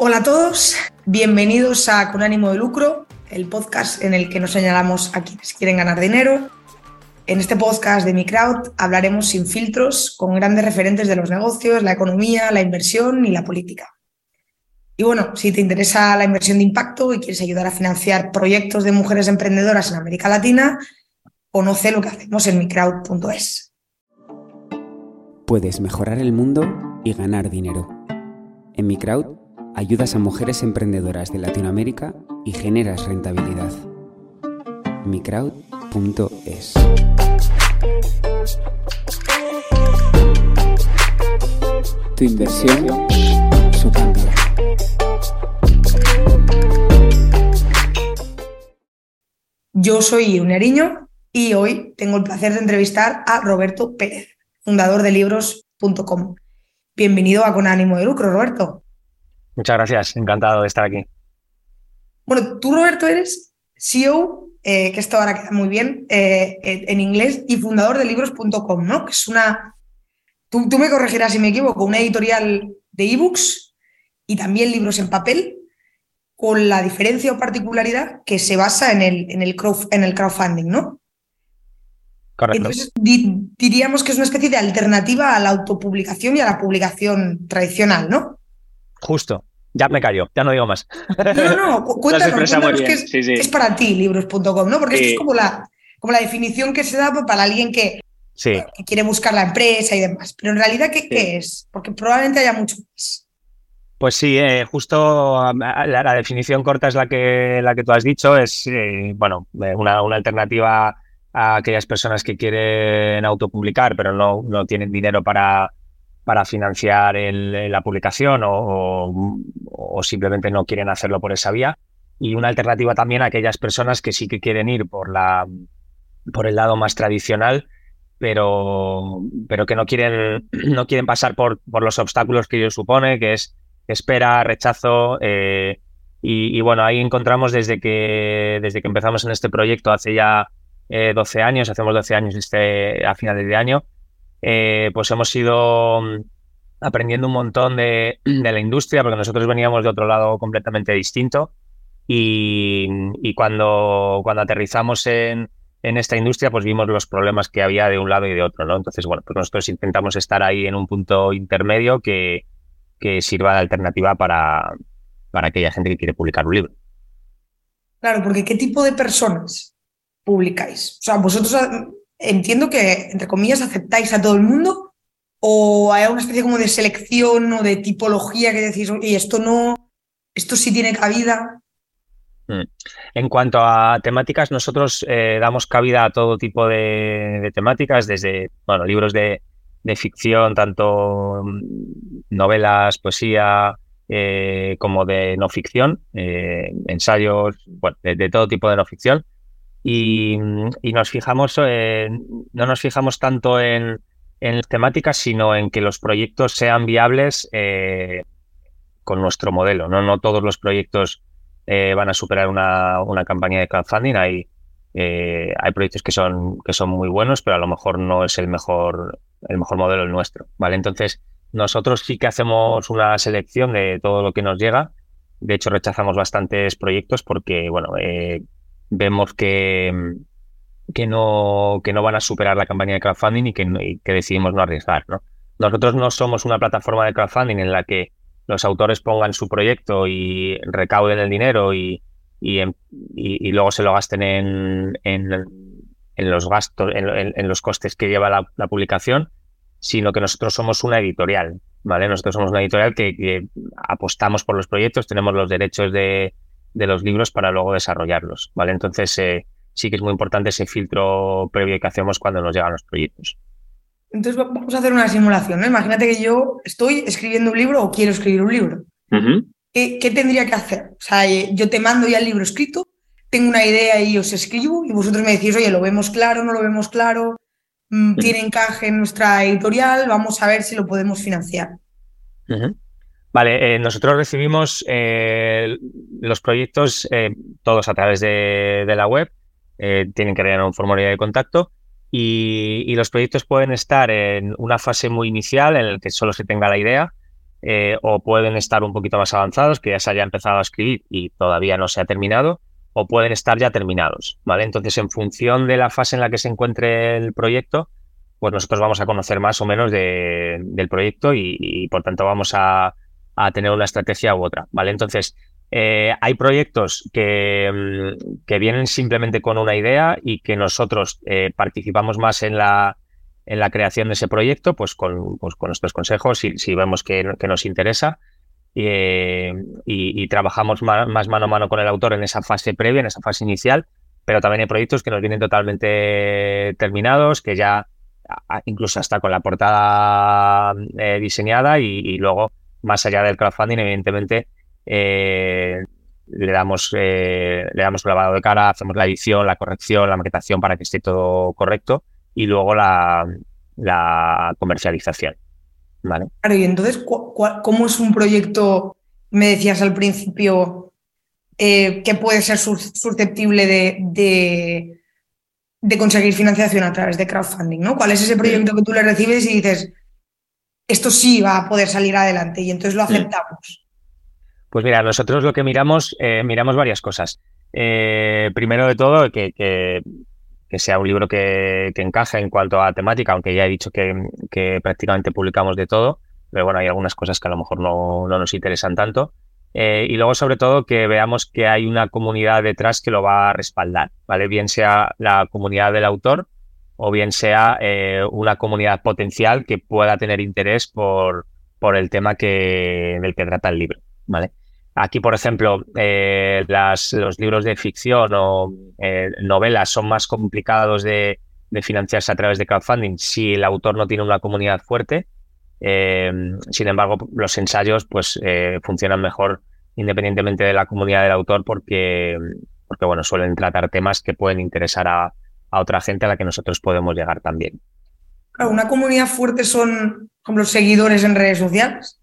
Hola a todos, bienvenidos a Con ánimo de lucro, el podcast en el que nos señalamos a quienes quieren ganar dinero. En este podcast de Mi Crowd hablaremos sin filtros con grandes referentes de los negocios, la economía, la inversión y la política. Y bueno, si te interesa la inversión de impacto y quieres ayudar a financiar proyectos de mujeres emprendedoras en América Latina, conoce lo que hacemos en microwd.es. Puedes mejorar el mundo y ganar dinero. En Microwd ayudas a mujeres emprendedoras de Latinoamérica y generas rentabilidad. microwd.es Tu inversión, su cambio. Yo soy Uneriño y hoy tengo el placer de entrevistar a Roberto Pérez, fundador de libros.com. Bienvenido a Con ánimo de lucro, Roberto. Muchas gracias, encantado de estar aquí. Bueno, tú, Roberto, eres CEO, eh, que esto ahora queda muy bien eh, en inglés, y fundador de libros.com, ¿no? Que es una. Tú, tú, me corregirás si me equivoco, una editorial de ebooks y también libros en papel, con la diferencia o particularidad que se basa en el, en el, en el crowdfunding, ¿no? Correcto. Entonces, di, diríamos que es una especie de alternativa a la autopublicación y a la publicación tradicional, ¿no? Justo. Ya me callo, ya no digo más. No, no, no, cuéntanos, cuéntanos qué es, sí, sí. es, para ti libros.com, ¿no? Porque sí. esto es como la, como la definición que se da para alguien que, que, quiere buscar la empresa y demás. Pero en realidad, ¿qué, qué es? Porque probablemente haya mucho más. Pues sí, eh, justo la, la, definición corta es la que, la que tú has dicho, es eh, bueno, una, una, alternativa a aquellas personas que quieren autopublicar, pero no, no tienen dinero para, para financiar el, la publicación o, simplemente no quieren hacerlo por esa vía. Y una alternativa también a aquellas personas que sí que quieren ir por, la, por el lado más tradicional, pero, pero que no quieren, no quieren pasar por, por los obstáculos que ello supone, que es espera, rechazo. Eh, y, y, bueno, ahí encontramos desde que, desde que empezamos en este proyecto hace ya eh, 12 años, hacemos 12 años este, a finales de año, eh, pues hemos ido aprendiendo un montón de, la industria, porque nosotros veníamos de otro lado completamente distinto. Y, y cuando, cuando aterrizamos en, en, esta industria, pues vimos los problemas que había de un lado y de otro, ¿no? Entonces, bueno, pues nosotros intentamos estar ahí en un punto intermedio que, que sirva de alternativa para, para aquella gente que quiere publicar un libro. Claro, porque ¿qué tipo de personas publicáis? O sea, vosotros entiendo que, entre comillas, aceptáis a todo el mundo o hay una especie como de selección o de tipología que decís, oye, esto no, esto sí tiene cabida. En cuanto a temáticas, nosotros eh, damos cabida a todo tipo de, temáticas, desde bueno, libros de, de, ficción, tanto novelas, poesía, eh, como de no ficción, eh, ensayos, bueno, de, de, todo tipo de no ficción. Y, nos fijamos, no nos fijamos tanto en, en, temáticas, sino en que los proyectos sean viables eh, con nuestro modelo. No, no todos los proyectos eh, van a superar una, una, campaña de crowdfunding. Hay, eh, hay proyectos que son, que son muy buenos, pero a lo mejor no es el mejor, el mejor modelo el nuestro. ¿vale? Entonces, nosotros sí que hacemos una selección de todo lo que nos llega. De hecho, rechazamos bastantes proyectos porque, bueno, eh, vemos que, que, no, que no van a superar la campaña de crowdfunding y que, que decidimos no arriesgar. ¿no? Nosotros no somos una plataforma de crowdfunding en la que los autores pongan su proyecto y recauden el dinero y, y, en, y, luego se lo gasten en, en, en los gastos, en, los costes que lleva la, publicación, sino que nosotros somos una editorial, ¿vale? Nosotros somos una editorial que apostamos por los proyectos, tenemos los derechos de, de, los libros para luego desarrollarlos, ¿vale? Entonces eh, sí que es muy importante ese filtro previo que hacemos cuando nos llegan los proyectos. Entonces vamos a hacer una simulación, ¿no? Imagínate que yo estoy escribiendo un libro o quiero escribir un libro. Uh -huh. ¿Qué, ¿Qué, tendría que hacer? O sea, yo te mando ya el libro escrito, tengo una idea y os escribo y vosotros me decís, oye, ¿lo vemos claro, no lo vemos claro? Mm, ¿Tiene encaje en nuestra editorial? Vamos a ver si lo podemos financiar. Uh -huh. Vale, eh, nosotros recibimos eh, los proyectos eh, todos a través de, de la web, eh, tienen que rellenar un formulario de contacto y, los proyectos pueden estar en una fase muy inicial en el que solo se tenga la idea eh, o pueden estar un poquito más avanzados, que ya se haya empezado a escribir y todavía no se ha terminado, o pueden estar ya terminados, ¿vale? Entonces, en función de la fase en la que se encuentre el proyecto, pues nosotros vamos a conocer más o menos del proyecto y, por tanto vamos a, tener una estrategia u otra, ¿vale? Entonces, eh, hay proyectos que, mm, que, vienen simplemente con una idea y que nosotros eh, participamos más en la, en la creación de ese proyecto, pues con, pues con nuestros consejos, si, si vemos que, nos interesa. Eh, y, trabajamos más, mano a mano con el autor en esa fase previa, en esa fase inicial, pero también hay proyectos que nos vienen totalmente terminados, que ya incluso hasta con la portada diseñada y, luego, más allá del crowdfunding, evidentemente, eh, le damos le damos un lavado de cara, hacemos la edición, la corrección, la maquetación para que esté todo correcto y luego la, comercialización. ¿vale? Claro, y entonces, ¿cómo es un proyecto, me decías al principio, eh, que puede ser susceptible de, de, conseguir financiación a través de crowdfunding? ¿no? ¿Cuál es ese proyecto que tú le recibes y dices, esto sí va a poder salir adelante y entonces lo aceptamos? Pues mira, nosotros lo que miramos, eh, miramos varias cosas. Eh, primero de todo, que, que sea un libro que, encaje en cuanto a temática, aunque ya he dicho que, prácticamente publicamos de todo, pero bueno, hay algunas cosas que a lo mejor no, nos interesan tanto. Eh, y luego, sobre todo, que veamos que hay una comunidad detrás que lo va a respaldar, ¿vale? Bien sea la comunidad del autor o bien sea eh, una comunidad potencial que pueda tener interés por, por el tema que, del que trata el libro, ¿vale? Aquí, por ejemplo, eh, los libros de ficción o eh, novelas son más complicados de, financiarse a través de crowdfunding si el autor no tiene una comunidad fuerte. Sin embargo, los ensayos pues funcionan mejor independientemente de la comunidad del autor porque, porque bueno, suelen tratar temas que pueden interesar a, a otra gente a la que nosotros podemos llegar también. Claro, una comunidad fuerte son como los seguidores en redes sociales.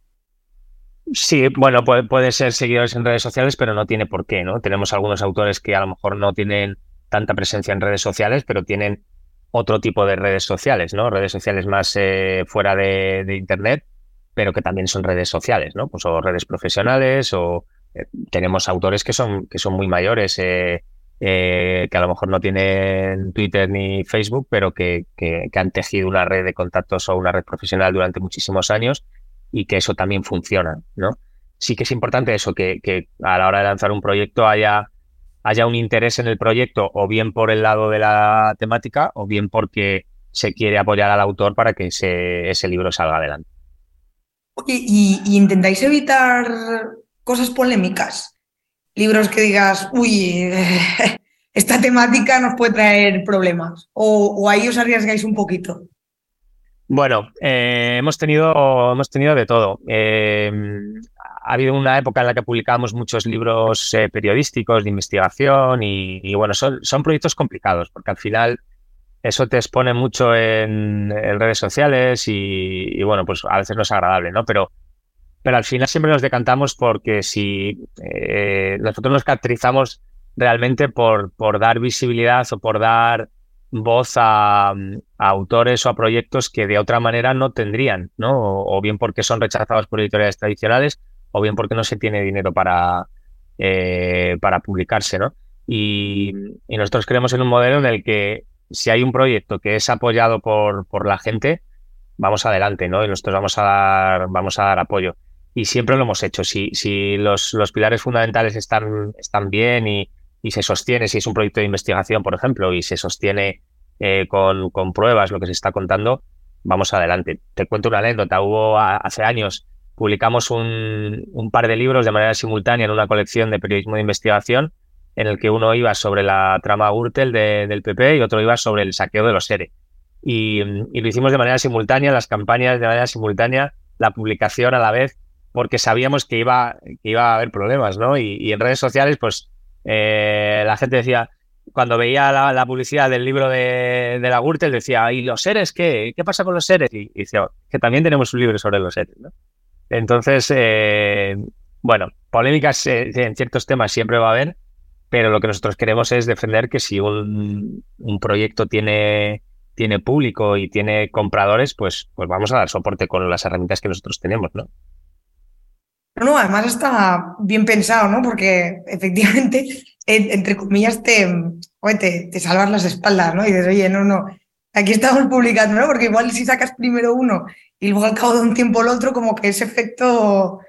Sí, bueno, puede, ser seguidores en redes sociales, pero no tiene por qué, ¿no? Tenemos algunos autores que a lo mejor no tienen tanta presencia en redes sociales, pero tienen otro tipo de redes sociales, ¿no? Redes sociales más eh, fuera de, Internet, pero que también son redes sociales, ¿no? Pues o redes profesionales o eh, tenemos autores que son, que son muy mayores, eh, que a lo mejor no tienen Twitter ni Facebook, pero que, que, han tejido una red de contactos o una red profesional durante muchísimos años y que eso también funciona, ¿no? Sí que es importante eso, que, a la hora de lanzar un proyecto haya, haya un interés en el proyecto o bien por el lado de la temática o bien porque se quiere apoyar al autor para que ese, ese libro salga adelante. ¿Y, intentáis evitar cosas polémicas? Libros que digas, uy, esta temática nos puede traer problemas. O, ahí os arriesgáis un poquito. Bueno, eh, hemos, tenido, hemos tenido de todo. Eh, ha habido una época en la que publicamos muchos libros eh, periodísticos de investigación y, bueno, son, son, proyectos complicados porque al final eso te expone mucho en, redes sociales y, bueno, pues a veces no es agradable, ¿no? Pero, pero al final siempre nos decantamos porque si nosotros nos caracterizamos realmente por, por dar visibilidad o por dar voz a, autores o a proyectos que de otra manera no tendrían, ¿no? O, bien porque son rechazados por editoriales tradicionales, o bien porque no se tiene dinero para, eh, para publicarse, ¿no? Y, nosotros creemos en un modelo en el que si hay un proyecto que es apoyado por, por la gente, vamos adelante, ¿no? Y nosotros vamos a dar, vamos a dar apoyo. Y siempre lo hemos hecho. Si, si los, los pilares fundamentales están, están bien y, y se sostiene, si es un proyecto de investigación, por ejemplo, y se sostiene eh, con, con, pruebas lo que se está contando, vamos adelante. Te cuento una anécdota. Hubo hace años, publicamos un, un, par de libros de manera simultánea en una colección de periodismo de investigación, en el que uno iba sobre la trama Gürtel del PP y otro iba sobre el saqueo de los ERE. Y, lo hicimos de manera simultánea, las campañas de manera simultánea, la publicación a la vez, porque sabíamos que iba, que iba a haber problemas, ¿no? Y, en redes sociales, pues eh, la gente decía, cuando veía la, publicidad del libro de, de, la Gürtel, decía, ¿y los seres qué? ¿Qué pasa con los seres? Y, decía, que también tenemos un libro sobre los seres, ¿no? Entonces, eh, bueno, polémicas eh, en ciertos temas siempre va a haber, pero lo que nosotros queremos es defender que si un, proyecto tiene, tiene público y tiene compradores, pues, pues vamos a dar soporte con las herramientas que nosotros tenemos, ¿no? No, no, además está bien pensado, ¿no? Porque efectivamente, entre comillas, te, te, te, salvas las espaldas, ¿no? Y dices, oye, no, no, aquí estamos publicando, ¿no? Porque igual si sacas primero uno y luego al cabo de un tiempo el otro, como que ese efecto,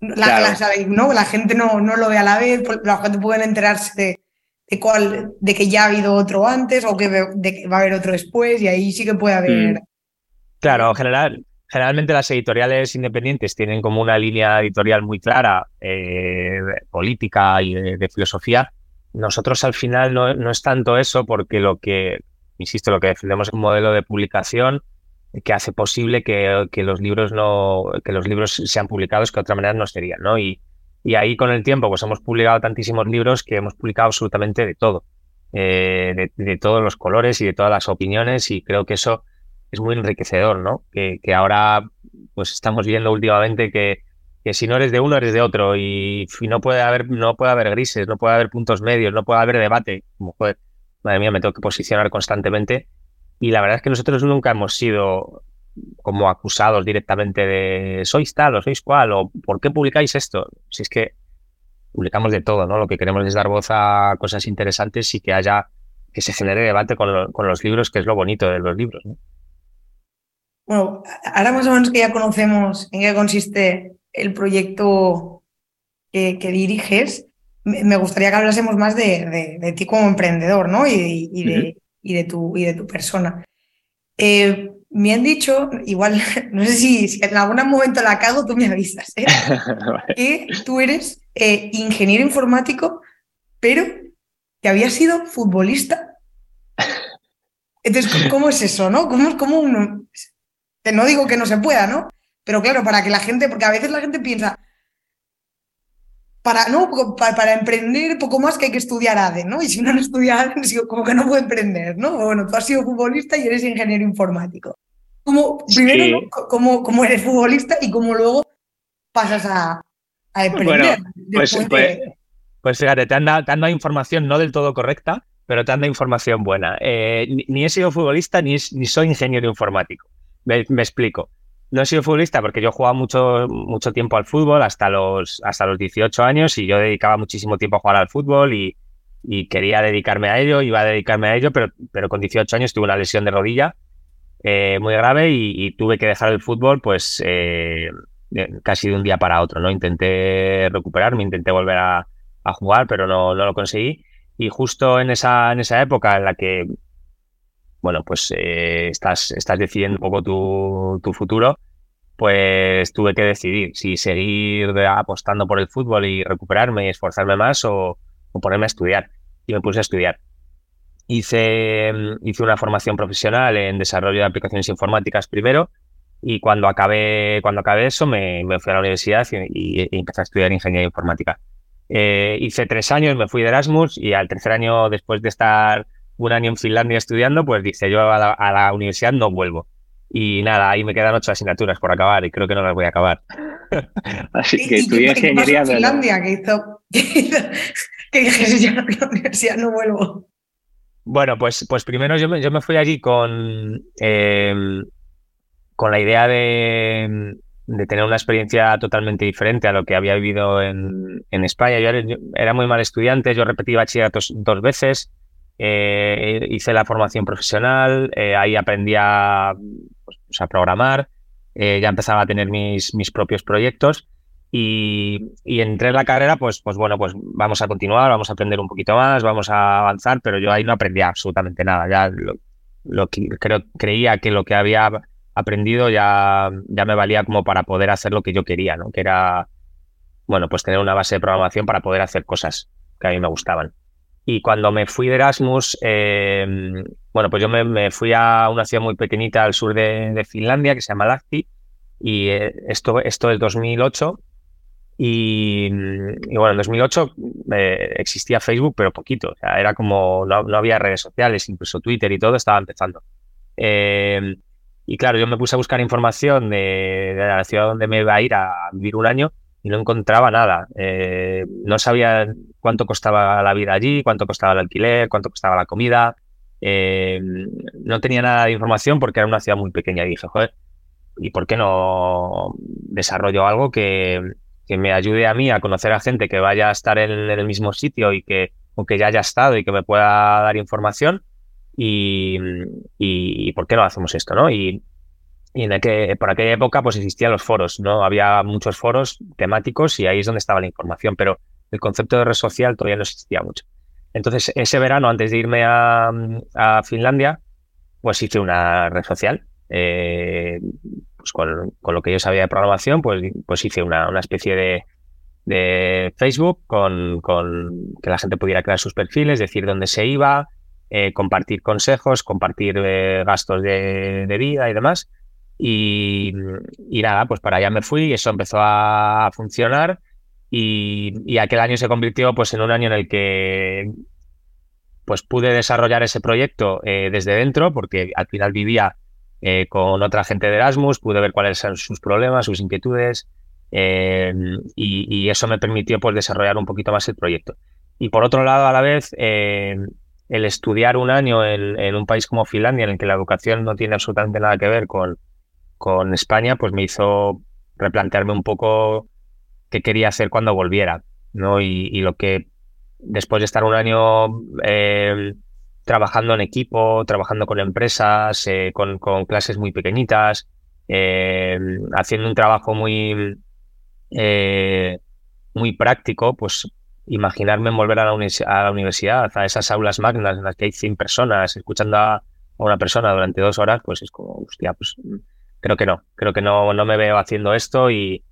la, ¿no? la gente no, no lo ve a la vez, la gente puede enterarse de, de, cuál, de que ya ha habido otro antes o que, de que va a haber otro después y ahí sí que puede haber... Mm. Claro, general, generalmente las editoriales independientes tienen como una línea editorial muy clara, eh, política y de, filosofía. Nosotros al final no, no, es tanto eso porque lo que, insisto, lo que defendemos es un modelo de publicación que hace posible que, que, los libros no que los libros sean publicados que de otra manera no serían, ¿no? Y, y ahí con el tiempo pues hemos publicado tantísimos libros que hemos publicado absolutamente de todo, eh, de, todos los colores y de todas las opiniones y creo que eso es muy enriquecedor, ¿no? Que, ahora pues estamos viendo últimamente que, que si no eres de uno eres de otro y, no puede haber no puede haber grises, no puede haber puntos medios, no puede haber debate, madre mía, me tengo que posicionar constantemente y la verdad es que nosotros nunca hemos sido como acusados directamente de sois tal o sois cual o por qué publicáis esto. Si es que publicamos de todo, ¿no? Lo que queremos es dar voz a cosas interesantes y que haya, que se genere debate con, los libros, que es lo bonito de los libros, ¿no? Bueno, ahora más o menos que ya conocemos en qué consiste el proyecto que, diriges, me gustaría que hablásemos más de, ti como emprendedor, ¿no? Y, de, y de tu, y de tu persona. Eh, me han dicho, igual, no sé si, en algún momento la cago, tú me avisas, ¿eh? que tú eres eh, ingeniero informático, pero que habías sido futbolista. Entonces, ¿cómo es eso, no? ¿Cómo, cómo uno...? No digo que no se pueda, ¿no? Pero claro, para que la gente, porque a veces la gente piensa, para, ¿no? Para, emprender poco más que hay que estudiar ADE, ¿no? Y si uno no estudia ADE, como que no puede emprender, ¿no? Bueno, tú has sido futbolista y eres ingeniero informático. ¿Cómo, primero, ¿cómo, eres futbolista y cómo luego pasas a, emprender? pues, pues, pues, fíjate, te han, dado, información no del todo correcta, pero te han dado información buena. Eh, ni, he sido futbolista ni, ni soy ingeniero informático. Me explico no he sido futbolista porque yo jugaba mucho, mucho tiempo al fútbol, hasta los, hasta los 18 años, y yo dedicaba muchísimo tiempo a jugar al fútbol y, quería dedicarme a ello, iba a dedicarme a ello, pero, pero con 18 años tuve una lesión de rodilla eh, muy grave y, tuve que dejar el fútbol pues eh, casi de un día para otro. ¿no? Intenté recuperarme, intenté volver a, jugar, pero no, no, lo conseguí. Y justo en esa, en esa época en la que bueno, pues eh, estás, estás decidiendo un poco tu, tu, futuro, pues tuve que decidir si seguir apostando por el fútbol y recuperarme y esforzarme más o, ponerme a estudiar. Y me puse a estudiar. Hice, hice una formación profesional en desarrollo de aplicaciones informáticas primero y cuando acabé, cuando acabé eso me, fui a la universidad y, empecé a estudiar ingeniería informática. Eh, hice tres años, me fui de Erasmus y al tercer año, después de estar un año en Finlandia estudiando, pues dice, yo a la, universidad no vuelvo. Y nada, ahí me quedan ocho asignaturas por acabar y creo que no las voy a acabar. Así que estudié ingeniería en Finlandia que hizo, que dije, yo a la universidad no vuelvo. Bueno, pues, pues primero yo me, yo me fui allí con, em, con la idea de, de, tener una experiencia totalmente diferente a lo que había vivido en, en España. Yo era, muy mal estudiante, yo repetí bachilleratos dos veces, eh, hice la formación profesional, eh, ahí aprendí a, pues, pues, a programar, eh, ya empezaba a tener mis, mis propios proyectos y, entré en la carrera, pues, pues bueno, pues vamos a continuar, vamos a aprender un poquito más, vamos a avanzar, pero yo ahí no aprendí absolutamente nada. Ya lo, que creo, creía que lo que había aprendido ya, ya me valía como para poder hacer lo que yo quería, ¿no? Que era, bueno, pues tener una base de programación para poder hacer cosas que a mí me gustaban. Y cuando me fui de Erasmus, eh, bueno, pues yo me, fui a una ciudad muy pequeñita al sur de, Finlandia que se llama Lahti. Y eh, esto, esto es 2008. Y, bueno, en 2008 eh, existía Facebook, pero poquito. O sea, era como, no, había redes sociales, incluso Twitter y todo estaba empezando. y claro, yo me puse a buscar información de, de, la ciudad donde me iba a ir a vivir un año y no encontraba nada. Eh, no sabía cuánto costaba la vida allí, cuánto costaba el alquiler, cuánto costaba la comida. Eh, no tenía nada de información porque era una ciudad muy pequeña y dije, joder, ¿y por qué no desarrollo algo que, que me ayude a mí a conocer a gente que vaya a estar en, el mismo sitio y que, o que ya haya estado y que me pueda dar información. Y, y, ¿por qué no hacemos esto? ¿no? Y en que, por aquella época pues existían los foros, ¿no? Había muchos foros temáticos y ahí es donde estaba la información, pero el concepto de red social todavía no existía mucho. Entonces, ese verano, antes de irme a, a Finlandia, pues hice una red social. Eh, pues con, con, lo que yo sabía de programación, pues, pues hice una, una especie de, de Facebook con, con, que la gente pudiera crear sus perfiles, decir dónde se iba, eh, compartir consejos, compartir eh, gastos de, de, vida y demás. Y, nada, pues para allá me fui y eso empezó a funcionar. Y, aquel año se convirtió pues en un año en el que pues pude desarrollar ese proyecto eh, desde dentro, porque al final vivía eh, con otra gente de Erasmus, pude ver cuáles eran sus problemas, sus inquietudes, eh, y, eso me permitió pues, desarrollar un poquito más el proyecto. Y por otro lado, a la vez, el estudiar un año en, un país como Finlandia, en el que la educación no tiene absolutamente nada que ver con, con España, pues me hizo replantearme un poco qué quería hacer cuando volviera. ¿no? Y, lo que después de estar un año eh, trabajando en equipo, trabajando con empresas, eh, con, clases muy pequeñitas, eh, haciendo un trabajo muy, muy práctico, pues imaginarme volver a la, a la, universidad, a esas aulas magnas en las que hay 100 personas, escuchando a, una persona durante dos horas, pues es como, hostia, pues creo que no, creo que no, no me veo haciendo esto y,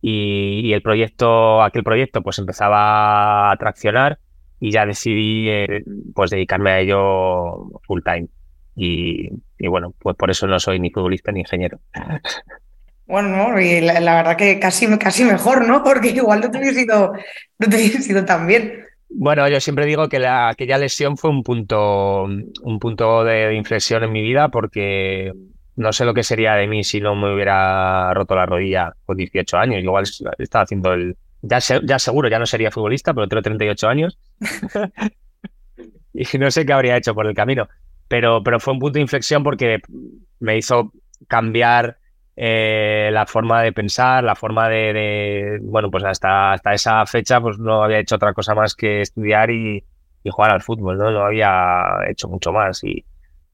y, el proyecto, aquel proyecto, pues empezaba a traccionar y ya decidí eh, pues dedicarme a ello full time. Y, bueno, pues por eso no soy ni futbolista ni ingeniero. Bueno, no, y la, verdad que casi, casi mejor, ¿no? Porque igual no te hubiese sido, no te sido tan bien. Bueno, yo siempre digo que la, aquella lesión fue un punto, un punto de inflexión en mi vida porque no sé lo que sería de mí si no me hubiera roto la rodilla con 18 años. Igual estaba haciendo el... Ya, ya seguro, ya no sería futbolista, pero tengo 38 años. y no sé qué habría hecho por el camino. Pero, pero fue un punto de inflexión porque me hizo cambiar eh, la forma de pensar, la forma de, bueno, pues hasta, hasta esa fecha pues no había hecho otra cosa más que estudiar y, y jugar al fútbol, ¿no? No había hecho mucho más y,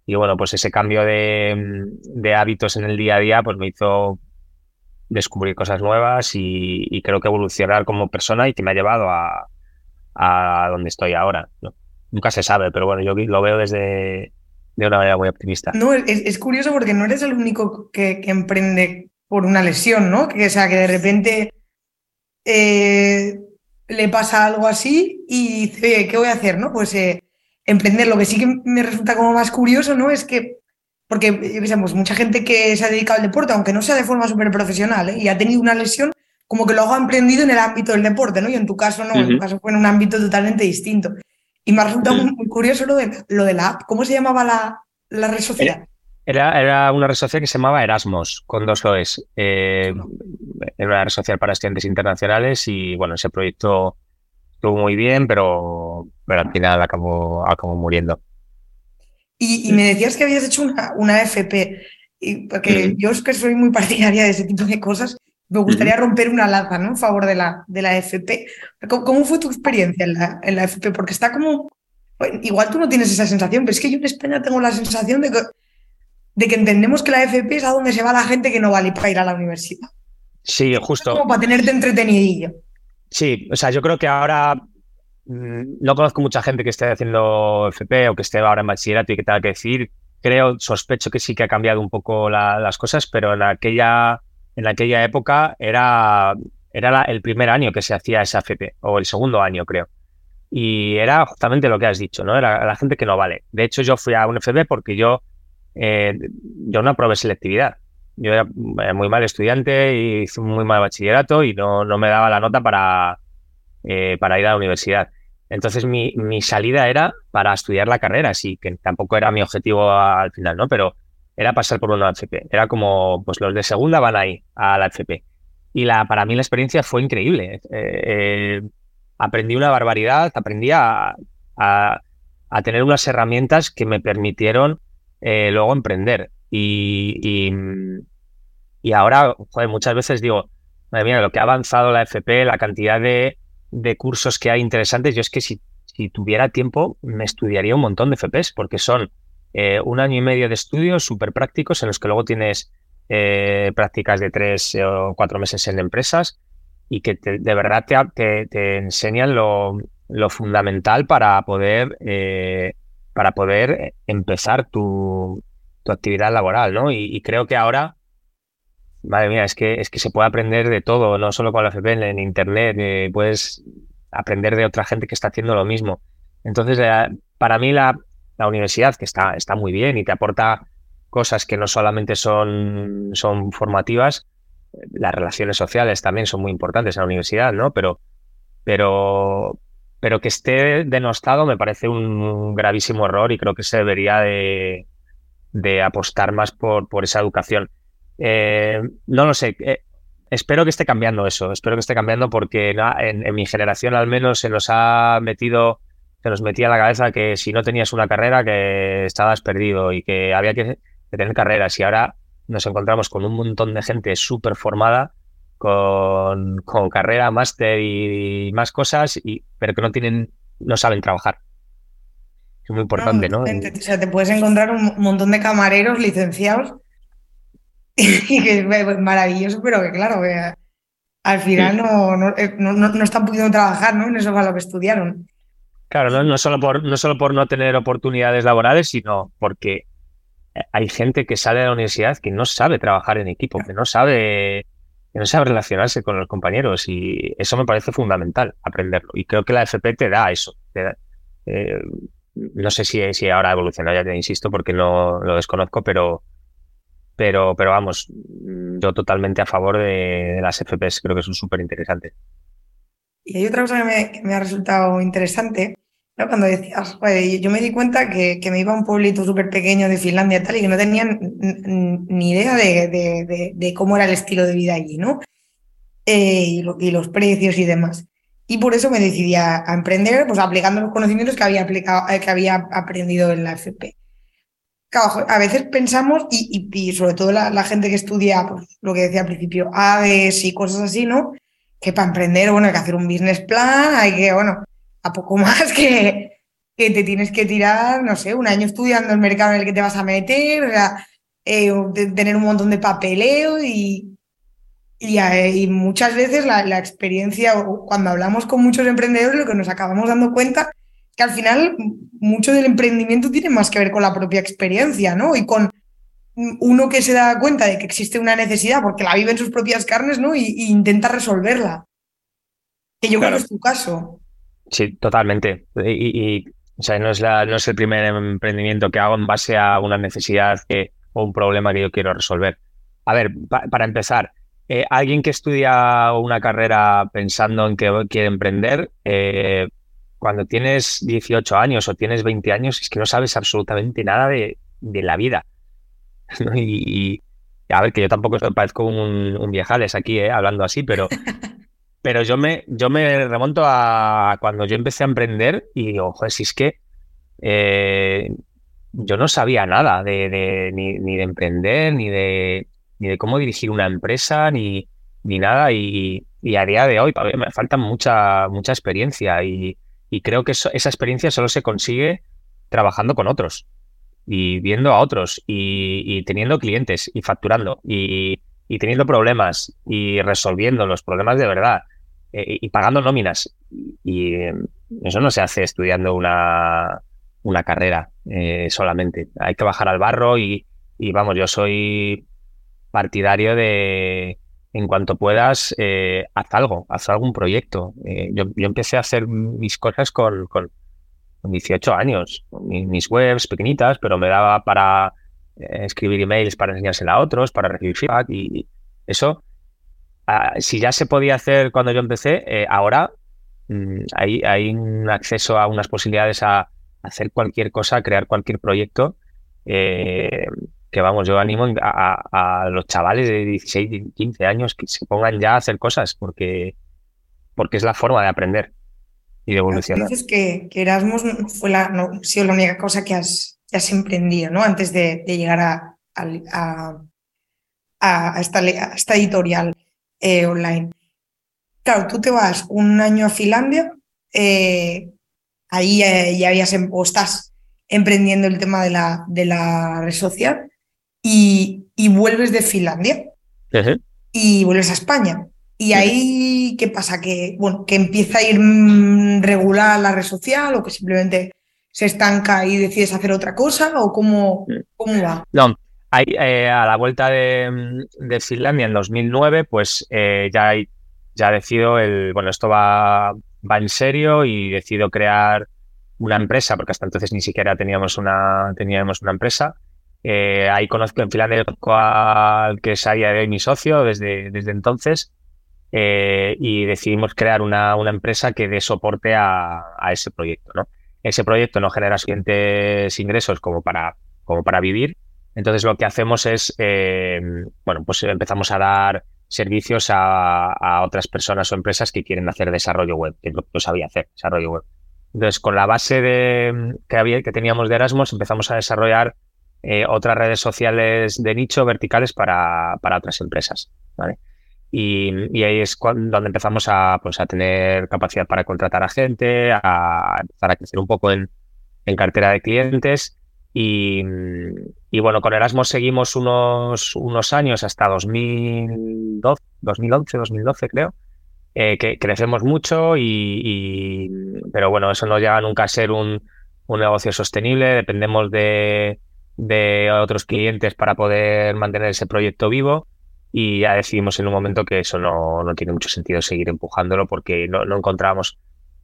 y bueno, pues ese cambio de, hábitos en el día a día pues me hizo descubrir cosas nuevas y, creo que evolucionar como persona y que me ha llevado a, a donde estoy ahora. Nunca se sabe, pero bueno, yo lo veo desde de una manera muy optimista. No, es, curioso porque no eres el único que, emprende por una lesión, ¿no? Que, o sea, que de repente eh, le pasa algo así y dice, ¿qué voy a hacer? ¿no? Pues eh, emprender. Lo que sí que me resulta como más curioso, ¿no? Es que, porque, yo pues mucha gente que se ha dedicado al deporte, aunque no sea de forma súper profesional, ¿eh? y ha tenido una lesión, como que luego ha emprendido en el ámbito del deporte, ¿no? Y en tu caso no, en tu caso fue en un ámbito totalmente distinto. Y me ha resultado muy, curioso lo de, lo de la app. ¿Cómo se llamaba la, la red social? Era, era, una red social que se llamaba Erasmus, con dos OEs. Eh, era una red social para estudiantes internacionales y, bueno, ese proyecto estuvo muy bien, pero, pero al final acabó, acabó muriendo. Y, me decías que habías hecho una, una FP, y porque yo es que soy muy partidaria de ese tipo de cosas, me gustaría romper una lanza ¿no? en favor de la, de la FP. ¿Cómo, fue tu experiencia en la, en la FP? Porque está como, igual tú no tienes esa sensación, pero es que yo en España tengo la sensación de que, de que entendemos que la FP es a donde se va la gente que no vale para ir a la universidad. Sí, justo. Como para tenerte entretenidillo. Sí, o sea, yo creo que ahora mm, no conozco mucha gente que esté haciendo FP o que esté ahora en bachillerato y que tenga que decir. Creo, sospecho que sí que ha cambiado un poco las cosas, pero en aquella, en aquella época era, era el primer año que se hacía esa FP, o el segundo año, creo. Y era justamente lo que has dicho, ¿no? Era la gente que no vale. De hecho, yo fui a un FP porque yo, eh, yo no aprobé selectividad yo era muy mal estudiante y hice muy mal bachillerato y no, no me daba la nota para, eh, para ir a la universidad. Entonces mi, mi, salida era para estudiar la carrera, sí, que tampoco era mi objetivo al final, ¿no? Pero era pasar por una FP. Era como, pues los de segunda van ahí a la FP. Y la, para mí la experiencia fue increíble. Eh, eh, aprendí una barbaridad, aprendí a, a, tener unas herramientas que me permitieron luego emprender. Y, y, ahora, joder, muchas veces digo, madre mía, lo que ha avanzado la FP, la cantidad de, cursos que hay interesantes, yo es que si, si, tuviera tiempo me estudiaría un montón de FPs, porque son eh, un año y medio de estudios súper prácticos en los que luego tienes eh, prácticas de tres o cuatro meses en empresas y que de verdad te, te, enseñan lo, lo, fundamental para poder, eh, para poder empezar tu, tu actividad laboral, ¿no? Y, creo que ahora, madre mía, es que, es que se puede aprender de todo, no solo con la FP, en Internet, eh, puedes aprender de otra gente que está haciendo lo mismo. Entonces, para mí la, la, universidad, que está, está muy bien y te aporta cosas que no solamente son, son formativas, las relaciones sociales también son muy importantes en la universidad, ¿no? Pero, pero, pero que esté denostado me parece un gravísimo error y creo que se debería de, de apostar más por, por esa educación. Eh, no lo sé, eh, espero que esté cambiando eso, espero que esté cambiando porque en, mi generación al menos se nos ha metido, se nos metía en la cabeza que si no tenías una carrera que estabas perdido y que había que, tener carreras y ahora nos encontramos con un montón de gente súper formada con, con, carrera, máster y, más cosas, y, pero que no tienen, no saben trabajar muy importante, ¿no? O sea, te puedes encontrar un montón de camareros licenciados y que es maravilloso, pero que claro, al final eh, no, no, están pudiendo trabajar ¿no? en eso para lo que estudiaron. Claro, no, solo por, no solo por no tener oportunidades laborales, sino porque hay gente que sale de la universidad que no sabe trabajar en equipo, que no sabe, que no sabe relacionarse con los compañeros y eso me parece fundamental aprenderlo. Y creo que la FP te da eso. Eh, no sé si, si ahora ha evolucionado, ya te insisto, porque no lo desconozco, pero, pero, pero vamos, yo totalmente a favor de, las FPs, creo que son súper interesantes. Y hay otra cosa que me, ha resultado interesante, ¿no? cuando decías, yo me di cuenta que, me iba a un pueblito súper pequeño de Finlandia y tal, y que no tenían ni idea de, cómo era el estilo de vida allí, ¿no? Eh, y los precios y demás. Y por eso me decidí a, emprender, pues aplicando los conocimientos que había, aplicado, eh, que había aprendido en la FP. a veces pensamos, y, sobre todo la, gente que estudia, pues, lo que decía al principio, aves y cosas así, ¿no? Que para emprender, bueno, hay que hacer un business plan, hay que, bueno, a poco más que, que te tienes que tirar, no sé, un año estudiando el mercado en el que te vas a meter, eh, tener un montón de papeleo y, y, muchas veces la, experiencia, cuando hablamos con muchos emprendedores, lo que nos acabamos dando cuenta que al final mucho del emprendimiento tiene más que ver con la propia experiencia, ¿no? Y con uno que se da cuenta de que existe una necesidad porque la vive en sus propias carnes, ¿no? Y, intenta resolverla. Que yo creo que es tu caso. Sí, totalmente. Y, o sea, no es, la, no es el primer emprendimiento que hago en base a una necesidad que, o un problema que yo quiero resolver. A ver, para empezar, eh, alguien que estudia una carrera pensando en que quiere emprender, eh, cuando tienes 18 años o tienes 20 años, es que no sabes absolutamente nada de, la vida. y, a ver, que yo tampoco parezco un, un viejales aquí, eh, hablando así, pero, pero yo, me, yo me remonto a cuando yo empecé a emprender y digo, joder, si es que yo no sabía nada de, ni, ni, de emprender, ni de, ni de cómo dirigir una empresa, ni, ni nada. Y, a día de hoy me falta mucha, mucha experiencia y, creo que esa experiencia solo se consigue trabajando con otros y viendo a otros y, teniendo clientes y facturando y, teniendo problemas y resolviendo los problemas de verdad eh, y pagando nóminas. Y eso no se hace estudiando una, una carrera eh, solamente. Hay que bajar al barro y, y vamos, yo soy partidario de, en cuanto puedas, eh, haz algo, haz algún proyecto. Eh, yo, empecé a hacer mis cosas con, con 18 años, mis, webs pequeñitas, pero me daba para eh, escribir emails para enseñársela a otros, para recibir feedback y eso. Ah, si ya se podía hacer cuando yo empecé, ahora mm, hay, hay un acceso a unas posibilidades a hacer cualquier cosa, crear cualquier proyecto que vamos, yo animo a, los chavales de 16, 15 años que se pongan ya a hacer cosas porque, porque es la forma de aprender y de evolucionar. Dices que, que Erasmus fue la, no, ha sido la única cosa que has, has emprendido, ¿no? Antes de, llegar a, a, esta, esta, editorial. eh, online. Claro, tú te vas un año a Finlandia, eh, ahí ya habías em, o estás emprendiendo el tema de la, de la red social y, vuelves de Finlandia y vuelves a España. Y ahí, ¿qué pasa? Que, bueno, que empieza a ir mm, regular la red social o que simplemente se estanca y decides hacer otra cosa o cómo, cómo va? No, ahí, eh, a la vuelta de, Finlandia en 2009, pues eh, ya, ya decido el, bueno, esto va, va en serio y decido crear una empresa, porque hasta entonces ni siquiera teníamos una, teníamos una empresa. Eh, ahí conozco en Finlandia, al que es a de hoy mi socio desde, desde entonces. y decidimos crear una, una, empresa que dé soporte a, a, ese proyecto. ¿no? ese proyecto no genera suficientes ingresos como para, como para vivir. Entonces lo que hacemos es, eh, bueno, pues empezamos a dar servicios a, otras personas o empresas que quieren hacer desarrollo web, que yo sabía hacer, desarrollo web. Entonces, con la base de, que, había, que teníamos de Erasmus, empezamos a desarrollar eh, otras redes sociales de nicho verticales para, para otras empresas. ¿vale? Y, ahí es cuando, donde empezamos a, pues, a tener capacidad para contratar a gente, a empezar a crecer un poco en, en cartera de clientes. Y, y, bueno, con Erasmus seguimos unos, unos años hasta 2012, 2011, 2012 creo, eh, que crecemos mucho, y, pero bueno, eso no llega nunca a ser un, un negocio sostenible, dependemos de, de otros clientes para poder mantener ese proyecto vivo y ya decidimos en un momento que eso no, no tiene mucho sentido seguir empujándolo porque no, no encontramos,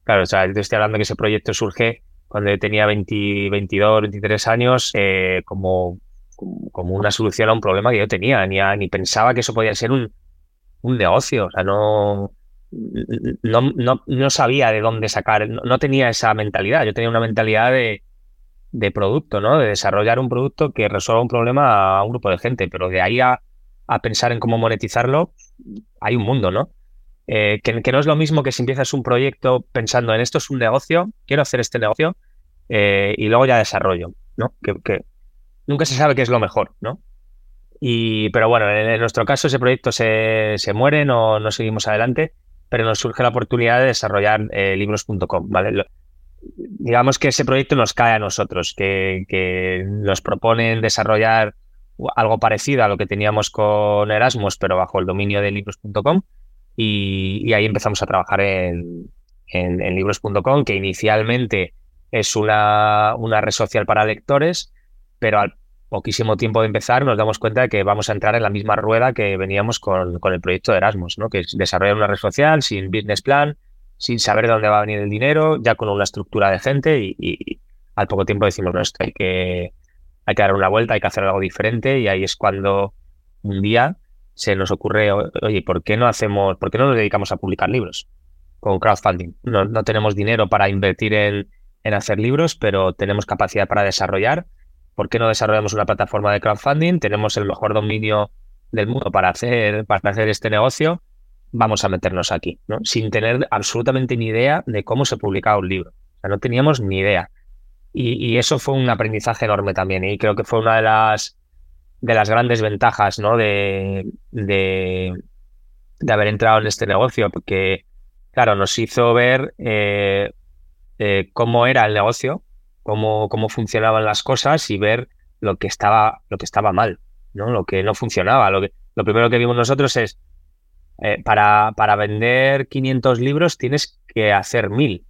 claro, o sea, estoy hablando que ese proyecto surge cuando yo tenía 20, 22, 23 años eh, como, como una solución a un problema que yo tenía, ni, ni pensaba que eso podía ser un, un negocio, o sea, no, no, no, no sabía de dónde sacar, no, tenía esa mentalidad, yo tenía una mentalidad de, de producto, ¿no? De desarrollar un producto que resuelva un problema a un grupo de gente, pero de ahí a a pensar en cómo monetizarlo, hay un mundo, ¿no? Eh, que, no es lo mismo que si empiezas un proyecto pensando en esto es un negocio, quiero hacer este negocio eh, y luego ya desarrollo, ¿no? Que, nunca se sabe qué es lo mejor, ¿no? Y, pero bueno, en, nuestro caso ese proyecto se, se muere, no, no, seguimos adelante, pero nos surge la oportunidad de desarrollar eh, libros.com, ¿vale? Digamos que ese proyecto nos cae a nosotros, que, que nos proponen desarrollar algo parecido a lo que teníamos con Erasmus, pero bajo el dominio de libros.com. Y, ahí empezamos a trabajar en, en, libros.com, que inicialmente es una, una, red social para lectores, pero al poquísimo tiempo de empezar nos damos cuenta de que vamos a entrar en la misma rueda que veníamos con, con el proyecto de Erasmus, ¿no? que es desarrollar una red social sin business plan, sin saber de dónde va a venir el dinero, ya con una estructura de gente y, y al poco tiempo decimos, no, esto hay que, hay que dar una vuelta, hay que hacer algo diferente y ahí es cuando un día se nos ocurre, oye, ¿por qué no hacemos, por qué no nos dedicamos a publicar libros con crowdfunding? No, no tenemos dinero para invertir en, en, hacer libros, pero tenemos capacidad para desarrollar. ¿Por qué no desarrollamos una plataforma de crowdfunding? Tenemos el mejor dominio del mundo para hacer, para hacer este negocio. Vamos a meternos aquí. Sin tener absolutamente ni idea de cómo se publicaba un libro. No teníamos ni idea. Y, eso fue un aprendizaje enorme también. Y creo que fue una de las, de las grandes ventajas ¿no? de, de, haber entrado en este negocio, porque, claro, nos hizo ver eh, eh, cómo era el negocio, cómo, cómo funcionaban las cosas y ver lo que estaba, lo que estaba mal, ¿no? lo que no funcionaba. Lo, que, lo primero que vimos nosotros es, eh, para, para vender 500 libros tienes que hacer 1000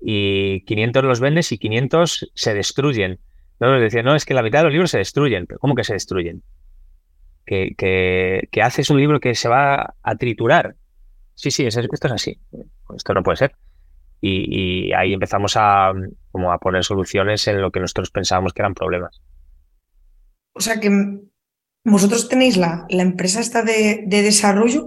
y 500 los vendes y 500 se destruyen. ¿no? Nos decían, no, es que la mitad de los libros se destruyen. ¿Pero ¿Cómo que se destruyen? Que, que, haces un libro que se va a triturar. Sí, sí, esto es así. Esto no puede ser. Y, ahí empezamos a, como a poner soluciones en lo que nosotros pensábamos que eran problemas. O sea que vosotros tenéis la, la empresa esta de, de desarrollo.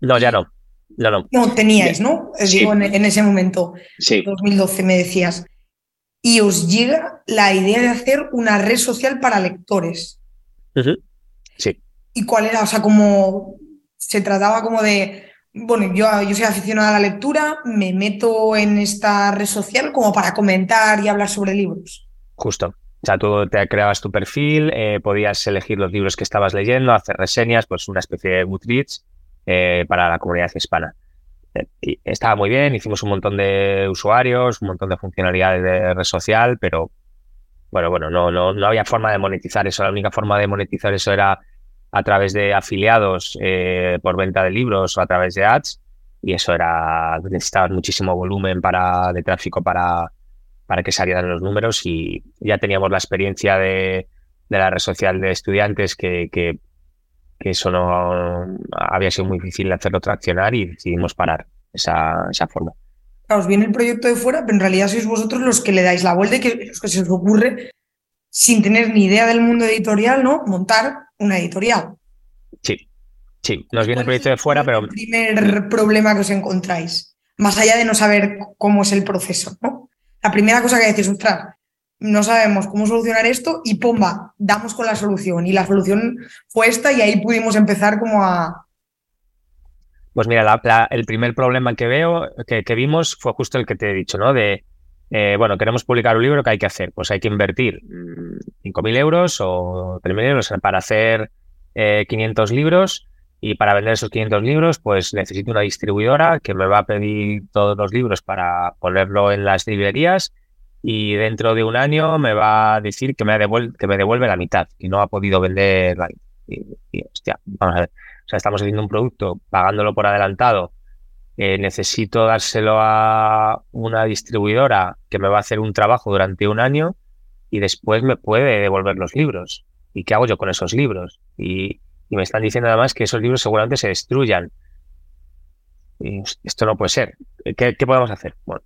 No, ya no. No, no. teníais, ¿no? Digo, en, ese momento, sí. 2012 me decías. Y os llega la idea de hacer una red social para lectores. Sí. ¿Y cuál era? O sea, como se trataba como de, bueno, yo, yo soy aficionada a la lectura, me meto en esta red social como para comentar y hablar sobre libros. Justo. O sea, tú te creabas tu perfil, eh, podías elegir los libros que estabas leyendo, hacer reseñas, pues una especie de Goodreads eh, para la comunidad hispana. Y estaba muy bien, hicimos un montón de usuarios, un montón de funcionalidades de red social, pero bueno, bueno, no, no, no había forma de monetizar eso. La única forma de monetizar eso era a través de afiliados por venta de libros o a través de ads. Y eso era, necesitaba muchísimo volumen para, de tráfico para, para que salieran los números y ya teníamos la experiencia de, la red social de estudiantes que, eso no había sido muy difícil hacerlo traccionar y decidimos parar esa, esa forma. os viene el proyecto de fuera, pero en realidad sois vosotros los que le dais la vuelta y que, los que se os ocurre, sin tener ni idea del mundo editorial, ¿no? Montar una editorial. Sí, sí, nos viene el proyecto de fuera, pero... El primer problema que os encontráis, más allá de no saber cómo es el proceso, ¿no? la primera cosa que decís, ostras, no sabemos cómo solucionar esto y pomba, damos con la solución. Y la solución fue esta y ahí pudimos empezar como a... Pues mira, el primer problema que veo, que, vimos fue justo el que te he dicho, ¿no? De, eh, bueno, queremos publicar un libro, ¿qué hay que hacer? Pues hay que invertir 5.000 euros o 3.000 euros para hacer 500 eh, libros y para vender esos 500 libros, pues necesito una distribuidora que me va a pedir todos los libros para ponerlo en las librerías y dentro de un año me va a decir que me, devuelve, que me devuelve la mitad y no ha podido vender la y, hostia, vamos a ver. O sea, estamos haciendo un producto, pagándolo por adelantado. Eh, necesito dárselo a una distribuidora que me va a hacer un trabajo durante un año y después me puede devolver los libros. ¿Y qué hago yo con esos libros? Y, me están diciendo además que esos libros seguramente se destruyan. Esto no puede ser. ¿Qué, podemos hacer? Bueno,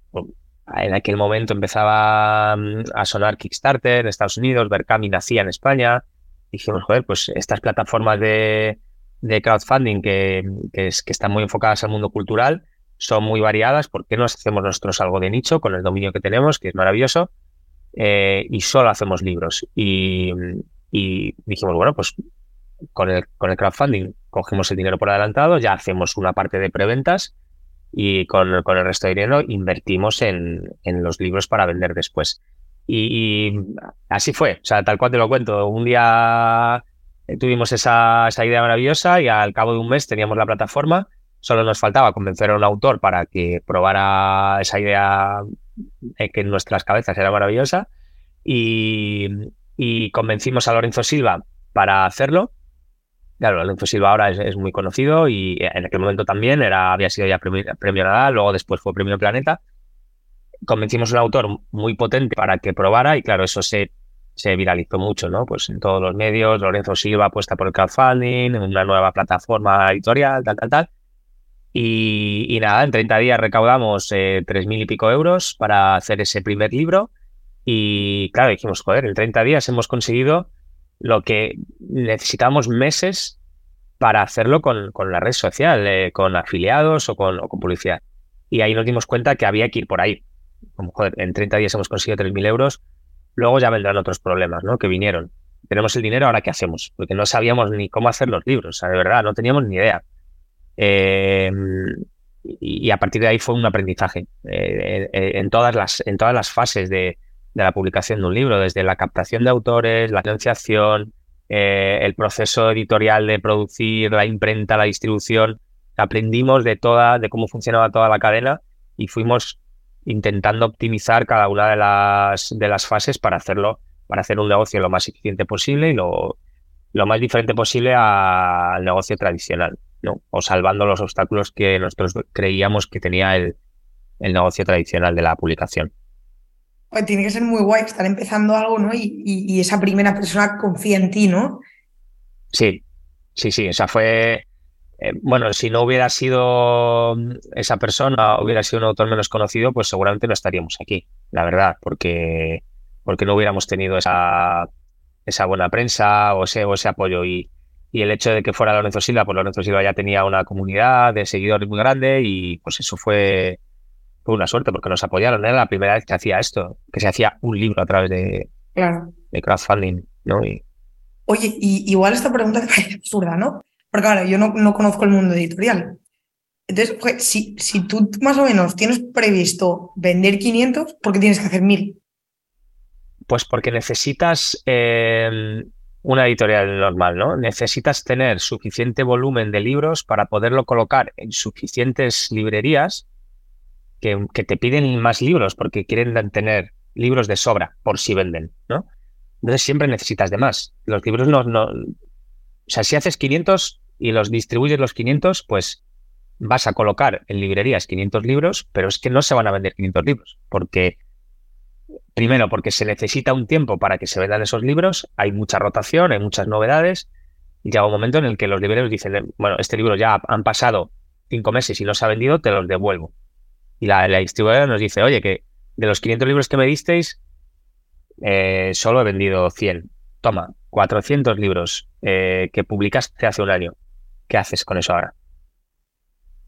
en aquel momento empezaba mm, a sonar Kickstarter en Estados Unidos, Berkami nacía en España. Dijimos, joder, pues estas plataformas de, crowdfunding que, que, es, que están muy enfocadas al mundo cultural son muy variadas. ¿Por qué no hacemos nosotros algo de nicho con el dominio que tenemos, que es maravilloso? Eh, y solo hacemos libros. Y, y dijimos, bueno, pues con el, con el crowdfunding cogemos el dinero por adelantado, ya hacemos una parte de preventas y con, el resto de dinero invertimos en, los libros para vender después. Y, así fue, o sea, tal cual te lo cuento. Un día tuvimos esa, esa idea maravillosa y al cabo de un mes teníamos la plataforma. Solo nos faltaba convencer a un autor para que probara esa idea que en nuestras cabezas era maravillosa. Y, y convencimos a Lorenzo Silva para hacerlo. Claro, Alonso Silva ahora es, muy conocido y en aquel momento también era, había sido ya premio, premio Nadal, luego después fue premio Planeta. Convencimos a un autor muy potente para que probara y claro, eso se, se viralizó mucho, ¿no? Pues en todos los medios, Lorenzo Silva apuesta por el crowdfunding, una nueva plataforma editorial, tal, tal, tal. Y, nada, en 30 días recaudamos eh, 3.000 y pico euros para hacer ese primer libro. Y claro, dijimos, joder, en 30 días hemos conseguido lo que necesitamos meses para hacerlo con, la red social, eh, con afiliados o con, publicidad. Y ahí nos dimos cuenta que había que ir por ahí. Como, en 30 días hemos conseguido 3.000 euros, luego ya vendrán otros problemas, ¿no? Que vinieron. Tenemos el dinero, ¿ahora qué hacemos? Porque no sabíamos ni cómo hacer los libros, o de verdad, no teníamos ni idea. Em, y, a partir de ahí fue un aprendizaje eh, en, todas las, en todas las fases de, de la publicación de un libro, desde la captación de autores, la financiación, eh, el proceso editorial de producir, la imprenta, la distribución. Aprendimos de toda, de cómo funcionaba toda la cadena y fuimos intentando optimizar cada una de las, de las fases para hacerlo, para hacer un negocio lo más eficiente posible y lo, lo más diferente posible al negocio tradicional, ¿no? O salvando los obstáculos que nosotros creíamos que tenía el, el negocio tradicional de la publicación tiene que ser muy guay estar empezando algo, ¿no? Y, esa primera persona confía en ti, ¿no? Sí, sí, sí. O sea, fue. Eh, bueno, si no hubiera sido esa persona, hubiera sido un autor menos conocido, pues seguramente no estaríamos aquí, la verdad, porque, porque no hubiéramos tenido esa, esa buena prensa o ese, o ese apoyo. Y, y el hecho de que fuera Lorenzo Silva, pues Lorenzo Silva ya tenía una comunidad de seguidores muy grande y pues eso fue fue una suerte porque nos apoyaron. Era la primera vez que hacía esto, que se hacía un libro a través de, de crowdfunding, ¿no? Oye, y igual esta pregunta te parece absurda, ¿no? Porque claro, yo no, no conozco el mundo editorial. Entonces, pues, si, si tú más o menos tienes previsto vender 500, ¿por qué tienes que hacer 1000? Pues porque necesitas, em, una editorial normal, ¿no? Necesitas tener suficiente volumen de libros para poderlo colocar en suficientes librerías que, te piden más libros porque quieren tener libros de sobra por si venden, ¿no? Entonces siempre necesitas de más. Los libros no, no... O sea, si haces 500 y los distribuyes los 500, pues vas a colocar en librerías 500 libros, pero es que no se van a vender 500 libros, porque primero porque se necesita un tiempo para que se vendan esos libros, hay mucha rotación, hay muchas novedades, y llega un momento en el que los libreros dicen, bueno, este libro ya han pasado cinco meses y no se ha vendido, te los devuelvo. Y la, distribuidora nos dice, oye, que de los 500 libros que me disteis, eh, solo he vendido 100. Toma, 400 libros eh, que publicaste hace un año. ¿Qué haces con eso ahora?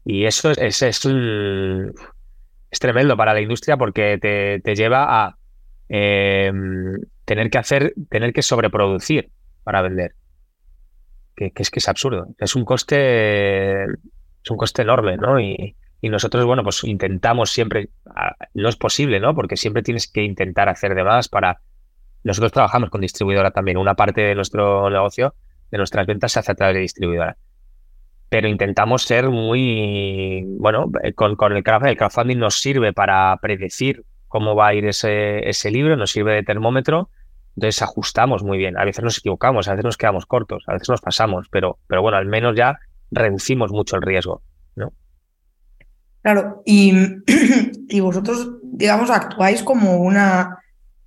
Y eso es, es, tremendo para la industria porque te, lleva a em, tener que hacer, tener que sobreproducir para vender. Que, es que es absurdo. Es un coste, es un coste enorme, ¿no? Nosotros, bueno, pues intentamos siempre, no es posible, ¿no? Porque siempre tienes que intentar hacer de más para. Nosotros trabajamos con distribuidora también. Una parte de nuestro negocio, de nuestras ventas, se hace a través de distribuidora pero intentamos ser muy, bueno, eh, con, con el, crowdfunding, el crowdfunding nos sirve para predecir cómo va a ir ese, ese libro, nos sirve de termómetro, entonces ajustamos muy bien. A veces nos equivocamos, a veces nos quedamos cortos, a veces nos pasamos, pero, pero bueno, al menos ya reducimos mucho el riesgo. Claro, y, y vosotros, digamos, actuáis como una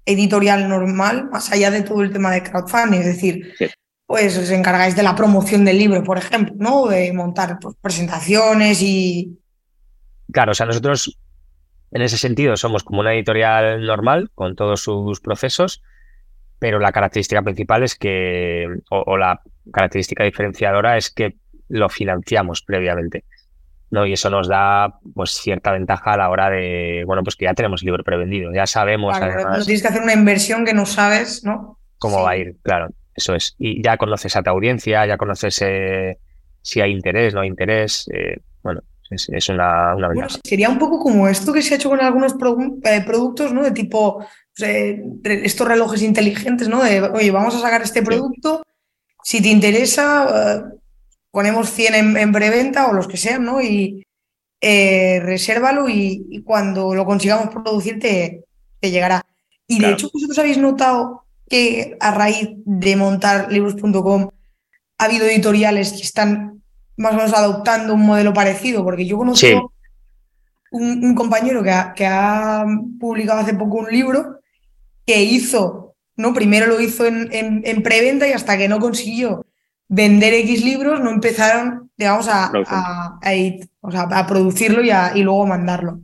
editorial normal, más allá de todo el tema de crowdfunding, es decir, pues os encargáis de la promoción del libro, por ejemplo, ¿no? De montar pues, presentaciones y... Claro, o sea, nosotros en ese sentido somos como una editorial normal, con todos sus procesos, pero la característica principal es que, o, la característica diferenciadora es que lo financiamos previamente. ¿No? Y eso nos da pues cierta ventaja a la hora de, bueno, pues que ya tenemos el libro prevendido, ya sabemos además... No tienes que hacer una inversión que no sabes, ¿no? Cómo va a ir, claro. Eso es. Y ya conoces a tu audiencia, ya conoces eh, si hay interés, no hay interés. Eh, bueno, es, una, una ventaja. sería un poco como esto que se ha hecho con algunos eh, productos, ¿no? De tipo estos relojes inteligentes, ¿no? De, oye, vamos a sacar este producto. Si te interesa, ponemos 100 en, preventa o los que sean, ¿no? Y resérvalo y, cuando lo consigamos producir te, llegará. Y de hecho, vosotros habéis notado que a raíz de montar libros.com ha habido editoriales que están más o menos adoptando un modelo parecido, porque yo conozco un, compañero que ha, que ha, publicado hace poco un libro que hizo, ¿no? Primero lo hizo en, en, preventa y hasta que no consiguió vender X libros, no empezaron, digamos, a, a, a producirlo y, y luego mandarlo.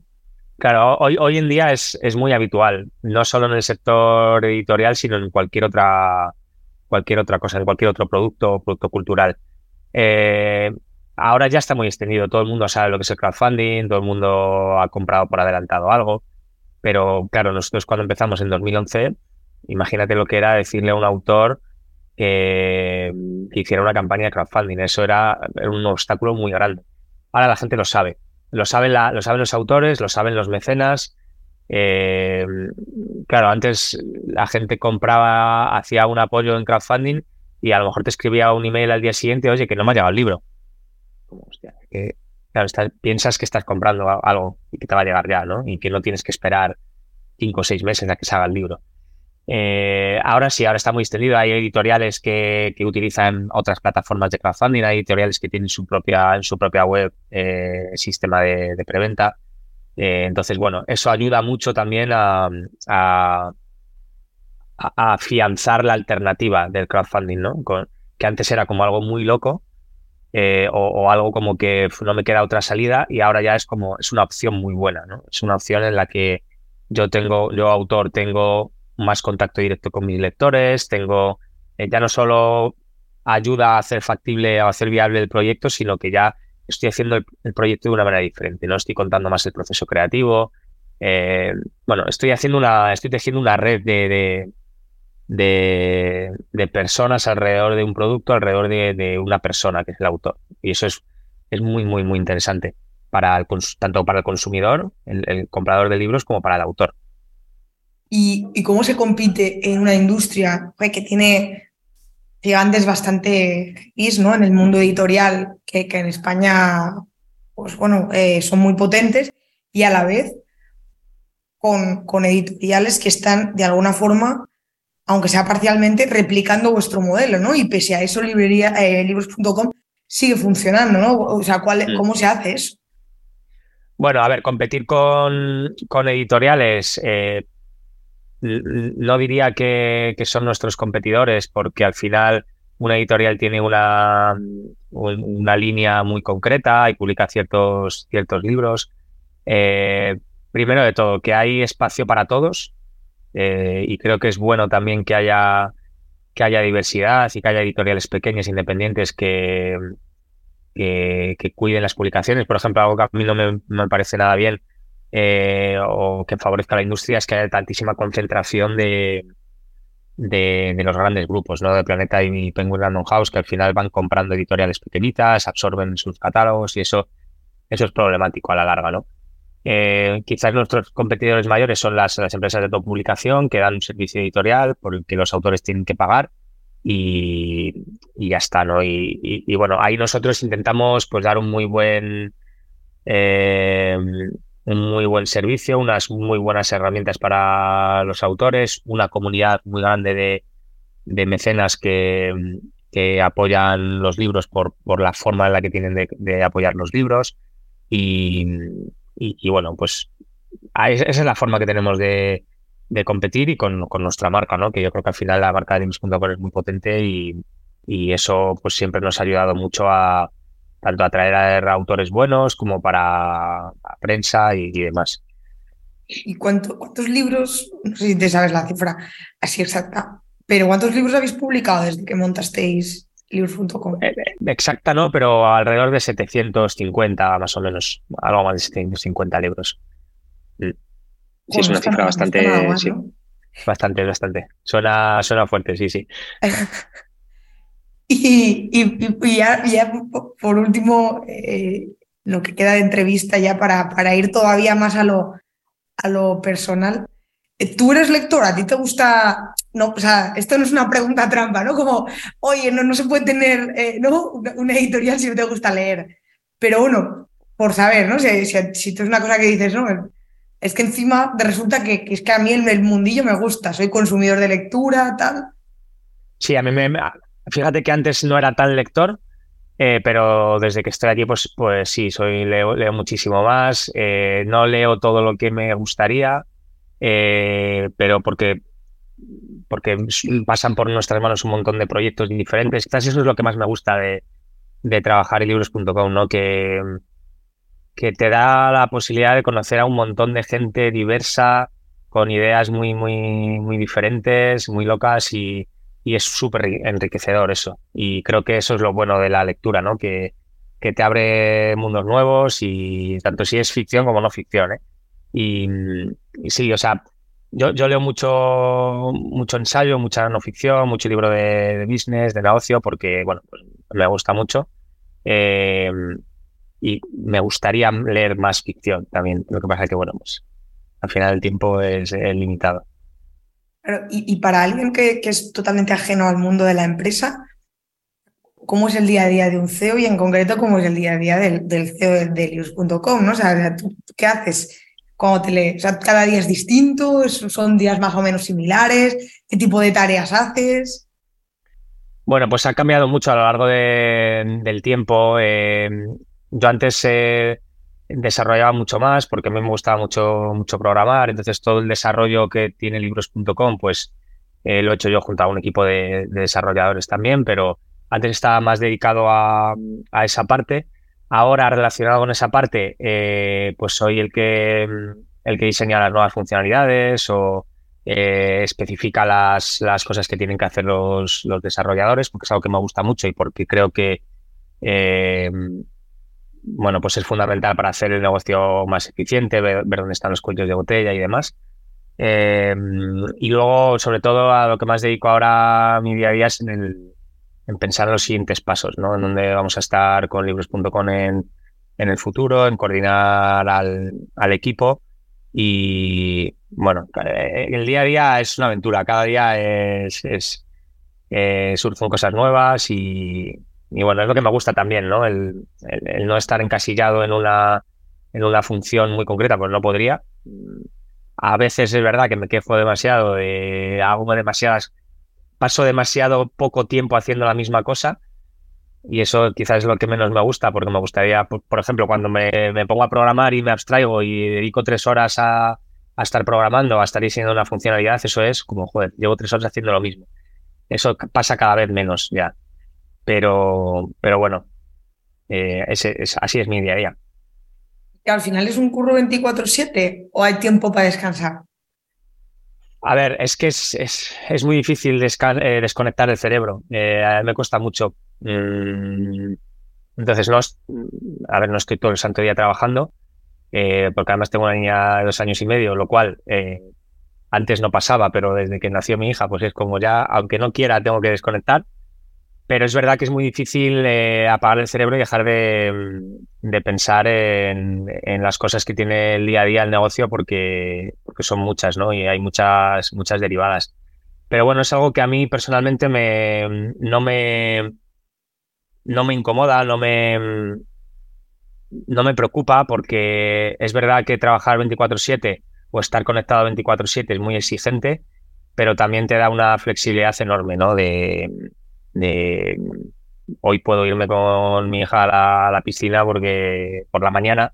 Claro, hoy, hoy en día es, es, muy habitual, no solo en el sector editorial, sino en cualquier otra, cualquier otra cosa, en cualquier otro producto o producto cultural. Eh, ahora ya está muy extendido, todo el mundo sabe lo que es el crowdfunding, todo el mundo ha comprado por adelantado algo, pero claro, nosotros cuando empezamos en 2011, imagínate lo que era decirle a un autor que, hiciera una campaña de crowdfunding, eso era un obstáculo muy grande. Ahora la gente lo sabe, lo saben, lo saben los autores, lo saben los mecenas. Eh, claro, antes la gente compraba, hacía un apoyo en crowdfunding y a lo mejor te escribía un email al día siguiente, oye, que no me ha llegado el libro. Claro, piensas que estás comprando algo y que te va a llegar ya, ¿no? Y que no tienes que esperar cinco o seis meses a que se haga el libro. Eh, ahora sí, ahora está muy extendido. Hay editoriales que, utilizan otras plataformas de crowdfunding, hay editoriales que tienen su propia, en su propia web eh, sistema de, preventa. Eh, entonces, bueno, eso ayuda mucho también a, a, afianzar la alternativa del crowdfunding, ¿no? que antes era como algo muy loco o, algo como que no me queda otra salida y ahora ya es como, es una opción muy buena, ¿no? Es una opción en la que yo tengo, yo autor, tengo más contacto directo con mis lectores, tengo eh, ya no solo ayuda a hacer factible o hacer viable el proyecto, sino que ya estoy haciendo el, proyecto de una manera diferente, ¿no? Estoy contando más el proceso creativo. Eh, bueno, estoy haciendo una, estoy tejiendo una red de, de, personas alrededor de un producto, alrededor de, una persona que es el autor. Y eso es, es muy, muy, muy interesante para el, tanto para el consumidor, el comprador de libros, como para el autor y, cómo se compite en una industria que tiene gigantes bastante is, ¿no? En el mundo editorial, que, que en España, pues bueno, eh, son muy potentes y a la vez con, con editoriales que están de alguna forma aunque sea parcialmente, replicando vuestro modelo, ¿no? Y pese a eso, librería, eh, libros.com sigue funcionando, ¿no? O sea, ¿cuál, mm. ¿cómo se hace eso? Bueno, a ver, competir con, con editoriales, eh, no diría que, son nuestros competidores, porque al final una editorial tiene una, una línea muy concreta y publica ciertos, ciertos libros. Eh, primero de todo, que hay espacio para todos, eh, y creo que es bueno también que haya, que haya diversidad y que haya editoriales pequeñas, independientes, que, que, cuiden las publicaciones. Por ejemplo, algo que a mí no me, parece nada bien eh, o que favorezca a la industria es que haya tantísima concentración de, de, los grandes grupos, ¿no? De Planeta y Penguin Random House, que al final van comprando editoriales pequeñitas, absorben sus catálogos y eso, eso es problemático a la larga, ¿no? Eh, quizás nuestros competidores mayores son las, las empresas de publicación que dan un servicio editorial por el que los autores tienen que pagar y, ya está, ¿no? Y, bueno, ahí nosotros intentamos pues dar un muy buen eh, un muy buen servicio, unas muy buenas herramientas para los autores, una comunidad muy grande de, de mecenas que, que, apoyan los libros por, por la forma en la que tienen de, de apoyar los libros y, y, bueno, pues esa es la forma que tenemos de, competir y con, nuestra marca, ¿no? Que yo creo que al final la marca de Limbs.com es muy potente y, eso pues siempre nos ha ayudado mucho a tanto a traer a autores buenos como para prensa y, demás. ¿Y cuántos libros, no sé si te sabes la cifra así exacta, pero cuántos libros habéis publicado desde que montasteis libros.com. Eh, eh, exacta no, pero alrededor de 750 más o menos, algo más de 750 libros. Mm. Sí, es una cifra bastante... Bastante, bastante. Suena, suena fuerte, sí, sí. y, ya, por último, eh, lo que queda de entrevista ya para, para ir todavía más a lo, a lo personal. ¿Tú eres lector? ¿A ti te gusta no, o sea, esto no es una pregunta trampa, ¿no? Como, oye, no, no se puede tener eh, ¿no? una editorial si no te gusta leer. Pero uno, por saber, ¿no? Si, si, si es una cosa que dices, ¿no? Es que encima resulta que, es que a mí el, mundillo me gusta, soy consumidor de lectura, tal. Sí, a mí me. Fíjate que antes no era tan lector, eh, pero desde que estoy aquí, pues, pues sí, soy, leo, leo muchísimo más. Eh, no leo todo lo que me gustaría, pero porque porque pasan por nuestras manos un montón de proyectos diferentes. Quizás eso es lo que más me gusta de, trabajar en libros.com, ¿no? Que, que te da la posibilidad de conocer a un montón de gente diversa, con ideas muy, muy, muy diferentes, muy locas y, es súper enriquecedor eso. Y creo que eso es lo bueno de la lectura, ¿no? Que, que te abre mundos nuevos y tanto si es ficción como no ficción, ¿eh? Y, y sí, o sea, yo, leo mucho, mucho ensayo, mucha no ficción, mucho libro de, business, de negocio, porque bueno, pues me gusta mucho. Eh, y me gustaría leer más ficción también. Lo que pasa es que, bueno, pues al final el tiempo es, limitado. Y, para alguien que, es totalmente ajeno al mundo de la empresa, ¿cómo es el día a día de un CEO y en concreto cómo es el día a día del, CEO de Delius.com? ¿no? O sea, ¿qué haces? cada día es distinto, son días más o menos similares, ¿qué tipo de tareas haces? Bueno, pues ha cambiado mucho a lo largo del tiempo. Eh, yo antes eh, desarrollaba mucho más porque a mí me gustaba mucho, mucho programar, entonces todo el desarrollo que tiene libros.com, pues eh, lo he hecho yo junto a un equipo de, desarrolladores también, pero antes estaba más dedicado a, a esa parte. Ahora, relacionado con esa parte, eh, pues soy el que, el que diseña las nuevas funcionalidades o eh, especifica las, las, cosas que tienen que hacer los, los, desarrolladores, porque es algo que me gusta mucho y porque creo que eh, bueno, pues es fundamental para hacer el negocio más eficiente, ver, dónde están los cuellos de botella y demás. y luego, sobre todo, a lo que más dedico ahora mi día a día es en el, en pensar en los siguientes pasos, ¿no? En dónde vamos a estar con libros.com en, en el futuro, en coordinar al, al equipo y bueno, el día a día es una aventura, cada día es, es, eh, surgen cosas nuevas y, bueno, es lo que me gusta también, ¿no? El, no estar encasillado en una, en una función muy concreta, pues no podría. A veces es verdad que me quejo demasiado, de, hago demasiadas, paso demasiado poco tiempo haciendo la misma cosa y eso quizás es lo que menos me gusta, porque me gustaría, por, ejemplo, cuando me, me, pongo a programar y me abstraigo y dedico tres horas a, a estar programando, a estar diseñando una funcionalidad, eso es como, joder, llevo tres horas haciendo lo mismo. Eso pasa cada vez menos ya. Pero, pero bueno, eh, ese, es, así es mi día a día. ¿Al final es un curro 24-7 o hay tiempo para descansar? A ver, es que es, es, muy difícil eh, desconectar el cerebro. Eh, a mí me cuesta mucho. Mm, entonces, no, a ver, no estoy todo el santo día trabajando, porque además tengo una niña de dos años y medio, lo cual antes no pasaba, pero desde que nació mi hija, pues es como ya, aunque no quiera, tengo que desconectar. Pero es verdad que es muy difícil eh, apagar el cerebro y dejar de, mm, pensar en, las cosas que tiene el día a día el negocio porque, porque son muchas, ¿no? Y hay muchas, muchas derivadas. Pero bueno, es algo que a mí personalmente me, no me no me incomoda, no me no me preocupa porque es verdad que trabajar 24/7 o estar conectado 24/7 es muy exigente, pero también te da una flexibilidad enorme, ¿no? De, hoy puedo irme con mi hija a la, piscina porque por la mañana,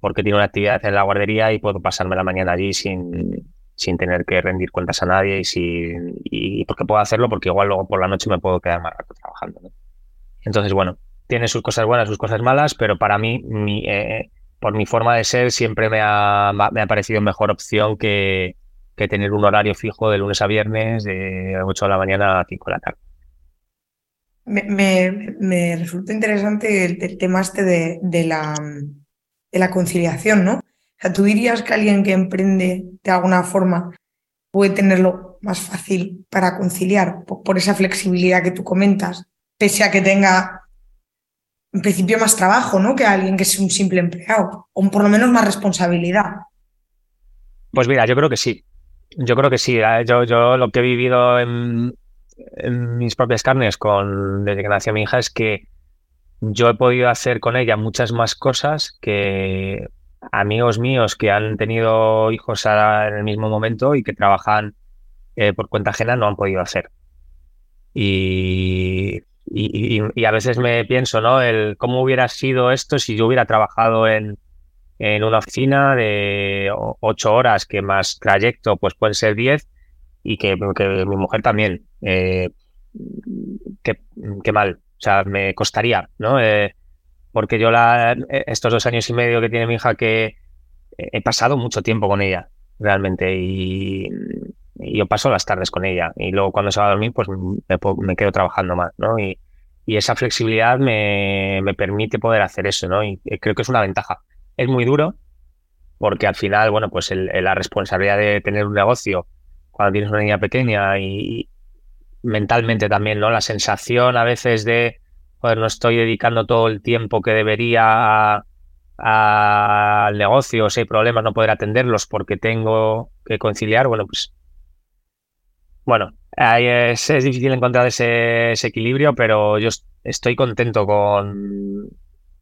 porque tiene una actividad en la guardería y puedo pasarme la mañana allí sin, sin tener que rendir cuentas a nadie y, porque puedo hacerlo porque igual luego por la noche me puedo quedar más rato trabajando. Entonces, bueno, tiene sus cosas buenas, sus cosas malas, pero para mí mi, eh, por mi forma de ser, siempre me ha, me ha parecido mejor opción que, que, tener un horario fijo de lunes a viernes, de 8 de la mañana a 5 de la tarde. Me, me, resulta interesante el, tema este de, de, la, de la conciliación, ¿no? O sea, ¿tú dirías que alguien que emprende de alguna forma puede tenerlo más fácil para conciliar por, por esa flexibilidad que tú comentas, pese a que tenga en principio más trabajo, ¿no? Que alguien que es un simple empleado, o por lo menos más responsabilidad. Pues mira, yo creo que sí. Yo creo que sí. ¿eh? Yo, yo lo que he vivido en, mis propias carnes con desde que nació mi hija es que yo he podido hacer con ella muchas más cosas que amigos míos que han tenido hijos en el mismo momento y que trabajan eh, por cuenta ajena no han podido hacer. Y y, a veces me pienso, ¿no? El cómo hubiera sido esto si yo hubiera trabajado en, en una oficina de ocho horas, que más trayecto, pues pueden ser diez, y que, mi mujer también. Eh, qué, mal. O sea, me costaría, ¿no? Eh, porque yo la, estos dos años y medio que tiene mi hija que he pasado mucho tiempo con ella, realmente, y, yo paso las tardes con ella y luego cuando se va a dormir pues me, quedo trabajando más, ¿no? Y, esa flexibilidad me, permite poder hacer eso, ¿no? Y creo que es una ventaja. Es muy duro porque al final, bueno, pues la responsabilidad de tener un negocio cuando tienes una niña pequeña y, mentalmente también, ¿no? La sensación a veces de, joder, no estoy dedicando todo el tiempo que debería al negocio, si hay problemas no poder atenderlos porque tengo que conciliar, bueno, pues bueno, es, es, difícil encontrar ese, equilibrio, pero yo estoy contento con,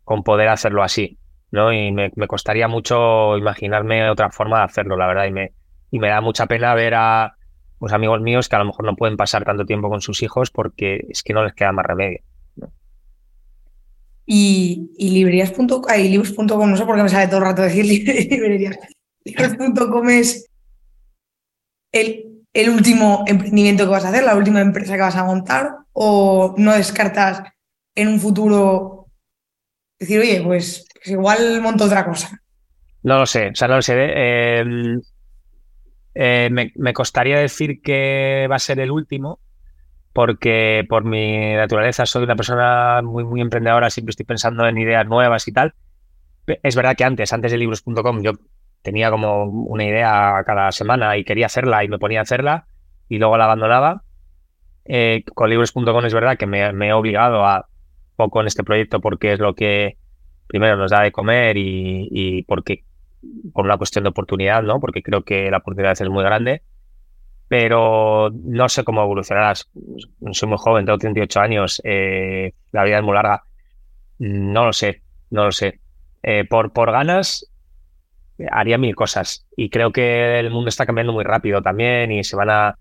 con poder hacerlo así, ¿no? Y me, costaría mucho imaginarme otra forma de hacerlo, la verdad, y me, y me da mucha pena ver a pues, amigos míos que a lo mejor no pueden pasar tanto tiempo con sus hijos porque es que no les queda más remedio. Y, y librerías.com, no sé por qué me sale todo el rato decir librerías. Libros.com es el el último emprendimiento que vas a hacer, la última empresa que vas a montar, o no descartas en un futuro decir, oye, pues, pues igual monto otra cosa? No lo sé, o sea, no lo sé. ¿eh? Eh, me, costaría decir que va a ser el último, porque por mi naturaleza soy una persona muy, muy emprendedora, siempre estoy pensando en ideas nuevas y tal. Es verdad que antes, antes de libros.com, yo tenía como una idea cada semana y quería hacerla y me ponía a hacerla y luego la abandonaba. Eh, con libros.com es verdad que me, he obligado a poco en este proyecto porque es lo que primero nos da de comer y, porque por una cuestión de oportunidad, ¿no? Porque creo que la oportunidad es muy grande. pero no sé cómo evolucionarás. Soy muy joven, tengo 38 años, eh, la vida es muy larga. No lo sé, no lo sé. Eh, por, por ganas haría mil cosas y creo que el mundo está cambiando muy rápido también y se van a,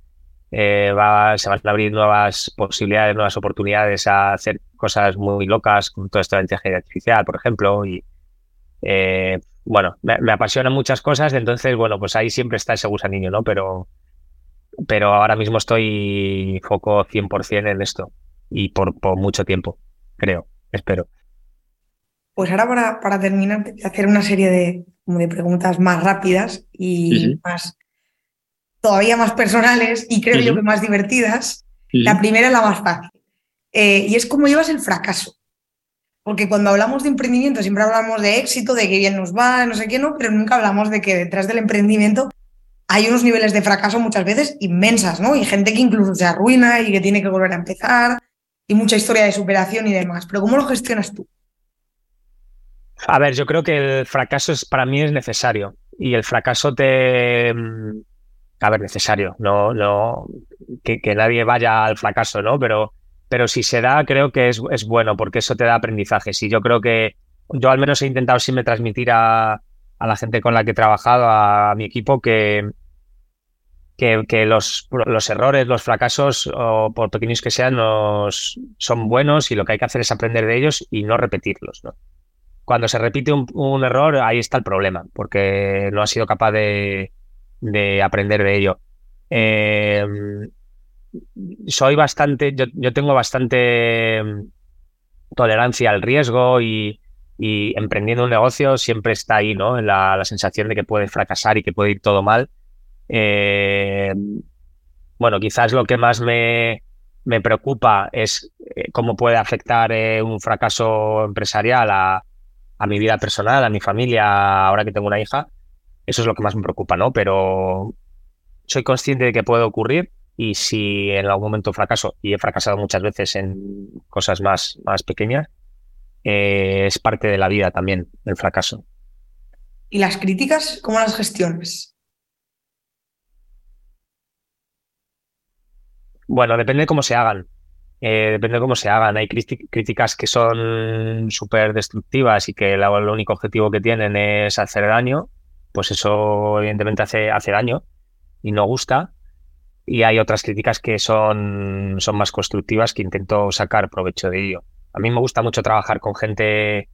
eh, se van a abrir nuevas posibilidades, nuevas oportunidades a hacer cosas muy locas con todo esto de inteligencia artificial, por ejemplo, y bueno, me, me, apasionan muchas cosas, entonces, bueno, pues ahí siempre está ese gusanillo, ¿no? Pero, pero ahora mismo estoy foco 100% en esto y por, por, mucho tiempo, creo, espero. Pues ahora para, para terminar, te voy a hacer una serie de, de preguntas más rápidas y más todavía más personales y creo yo que más divertidas. La primera es la más fácil. Eh, y es cómo llevas el fracaso. Porque cuando hablamos de emprendimiento siempre hablamos de éxito, de que bien nos va, no sé qué, no, pero nunca hablamos de que detrás del emprendimiento hay unos niveles de fracaso muchas veces inmensas, ¿no? Y gente que incluso se arruina y que tiene que volver a empezar, y mucha historia de superación y demás. Pero ¿cómo lo gestionas tú? A ver, yo creo que el fracaso es, para mí es necesario. Y el fracaso te. Mm, a ver, necesario. No, no. Que, nadie vaya al fracaso, ¿no? Pero, pero si se da, creo que es, es bueno, porque eso te da aprendizajes. Y yo creo que yo al menos he intentado siempre transmitir a, a la gente con la que he trabajado, a mi equipo, que, que, los, los, errores, los fracasos, o por pequeños que sean, son buenos y lo que hay que hacer es aprender de ellos y no repetirlos. Cuando se repite un, error, ahí está el problema, porque no ha sido capaz de, aprender de ello. Em, soy bastante, yo, tengo bastante em, tolerancia al riesgo y, emprendiendo un negocio siempre está ahí, ¿no? La, la sensación de que puede fracasar y que puede ir todo mal eh, bueno, quizás lo que más me, me preocupa es eh, cómo puede afectar eh, un fracaso empresarial a, a, mi vida personal, a mi familia, ahora que tengo una hija. Eso es lo que más me preocupa, ¿no? Pero soy consciente de que puede ocurrir y si en algún momento fracaso, y he fracasado muchas veces en cosas más, más pequeñas, es parte de la vida también, el fracaso. ¿Y las críticas, cómo las gestionas? Bueno, depende de cómo se hagan. Eh, depende de cómo se hagan. Hay críticas que son súper destructivas y que el único objetivo que tienen es hacer daño. Pues eso evidentemente hace, hace daño y no gusta. Y hay otras críticas que son, son más constructivas que intento sacar provecho de ello. A mí me gusta mucho trabajar con gente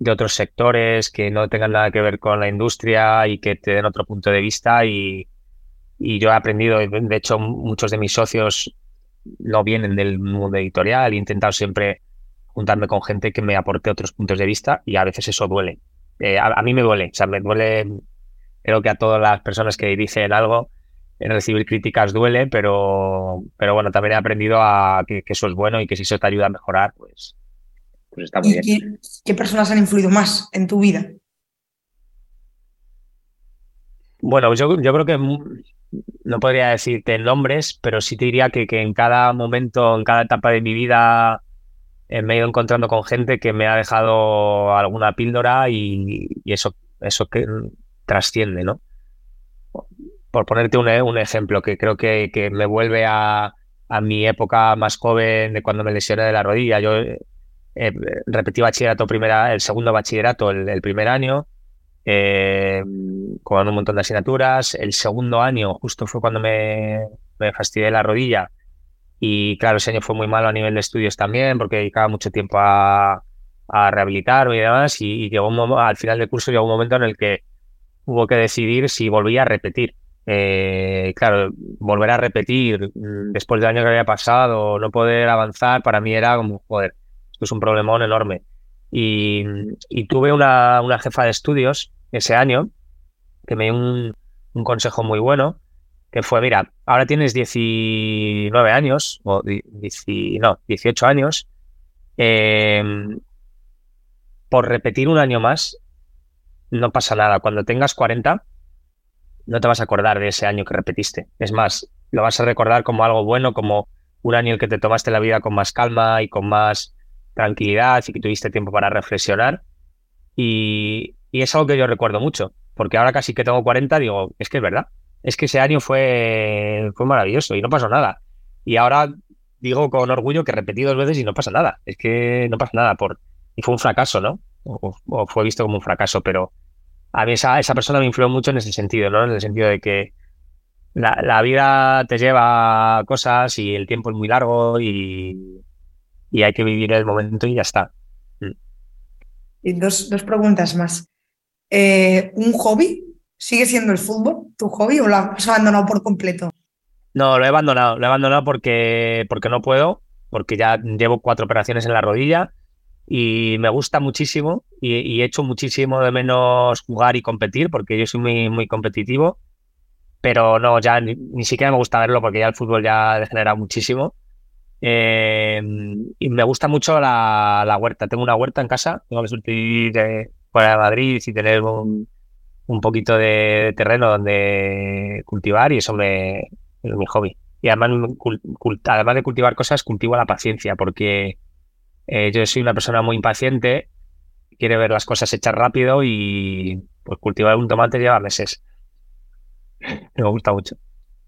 de otros sectores que no tengan nada que ver con la industria y que te den otro punto de vista y, y yo he aprendido, de hecho muchos de mis socios no vienen del mundo editorial, he intentado siempre juntarme con gente que me aporte otros puntos de vista y a veces eso duele. Eh, a, mí me duele, o sea, me duele, creo que a todas las personas que dicen algo, recibir críticas duele, pero, pero bueno, también he aprendido a que, eso es bueno y que si eso te ayuda a mejorar, pues, pues está muy bien. ¿Qué personas han influido más en tu vida? Bueno, yo, yo creo que no podría decirte nombres, pero sí te diría que, que en cada momento, en cada etapa de mi vida, eh, me he ido encontrando con gente que me ha dejado alguna píldora y, eso, eso que trasciende, ¿no? Por ponerte un, un ejemplo que creo que, que me vuelve a, a, mi época más joven de cuando me lesioné de la rodilla. Yo eh, repetí bachillerato primera, el segundo bachillerato el, el primer año eh, con un montón de asignaturas. El segundo año justo fue cuando me, me fastidié la rodilla y claro, ese año fue muy malo a nivel de estudios también porque dedicaba mucho tiempo a, a rehabilitarme y demás y, llegó un al final del curso llegó un momento en el que hubo que decidir si volvía a repetir. Eh, claro, volver a repetir mm, después del año que había pasado, no poder avanzar, para mí era como, joder, esto es un problemón enorme. Y, tuve una, una jefa de estudios ese año, que me dio un, consejo muy bueno, que fue, mira, ahora tienes 19 años, o no, 18 años, em, por repetir un año más, no pasa nada. Cuando tengas 40, no te vas a acordar de ese año que repetiste. Es más, lo vas a recordar como algo bueno, como un año en el que te tomaste la vida con más calma y con más tranquilidad y que tuviste tiempo para reflexionar. Y, y es algo que yo recuerdo mucho, porque ahora casi que tengo 40, digo, es que es verdad. es que ese año fue, fue maravilloso y no pasó nada. Y ahora digo con orgullo que repetí dos veces y no pasa nada. Es que no pasa nada. Por, y fue un fracaso, ¿no? O, fue visto como un fracaso, pero a mí esa, esa persona me influyó mucho en ese sentido, ¿no? En el sentido de que la, la vida te lleva cosas y el tiempo es muy largo y, y hay que vivir el momento y ya está. Mm. Y dos, dos preguntas más. Eh, ¿Un hobby? ¿Sigue siendo el fútbol tu hobby o lo has abandonado por completo? No, lo he abandonado. Lo he abandonado porque, porque no puedo, porque ya llevo cuatro operaciones en la rodilla y me gusta muchísimo y, y echo muchísimo de menos jugar y competir porque yo soy muy, muy competitivo. Pero no, ya ni, siquiera me gusta verlo porque ya el fútbol ya ha degenerado muchísimo. Eh, y me gusta mucho la, la, huerta. Tengo una huerta en casa. Tengo la suerte fuera de Madrid y tener un, un poquito de terreno donde cultivar y eso es mi hobby. Y además, además de cultivar cosas, cultivo la paciencia porque eh, yo soy una persona muy impaciente, quiere ver las cosas hechas rápido y pues cultivar un tomate lleva meses. Me gusta mucho.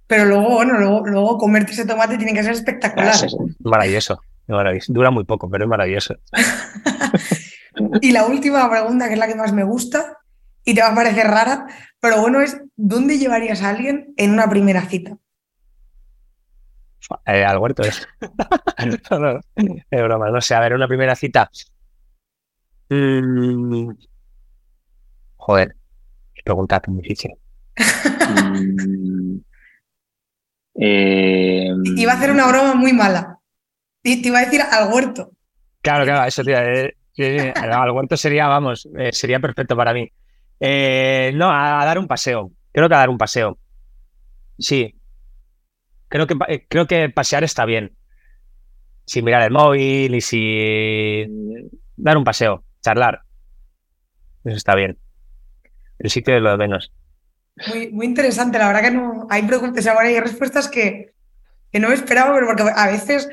Pero luego, bueno, luego, luego comerte ese tomate tiene que ser espectacular. Es maravilloso, maravilloso. Dura muy poco, pero es maravilloso. y la última pregunta, que es la que más me gusta, y te va a parecer rara, pero bueno, es ¿dónde llevarías a alguien en una primera cita? Eh, al huerto es. no, no, es broma, no sé, a ver, una primera cita. Mm. Joder, pregunta tan difícil. Mm. Eh, iba a hacer una broma muy mala. Te, iba a decir al huerto. Claro, claro, eso te eh, Al huerto sería, vamos, eh, sería perfecto para mí. no, a, dar un paseo. Creo que a dar un paseo. Sí. Creo que, creo que pasear está bien. Sin mirar el móvil y sin dar un paseo, charlar. Eso está bien. El sitio de lo de menos. Muy, muy interesante, la verdad que no hay preguntas ahora hay respuestas que, que no me esperaba, pero porque a veces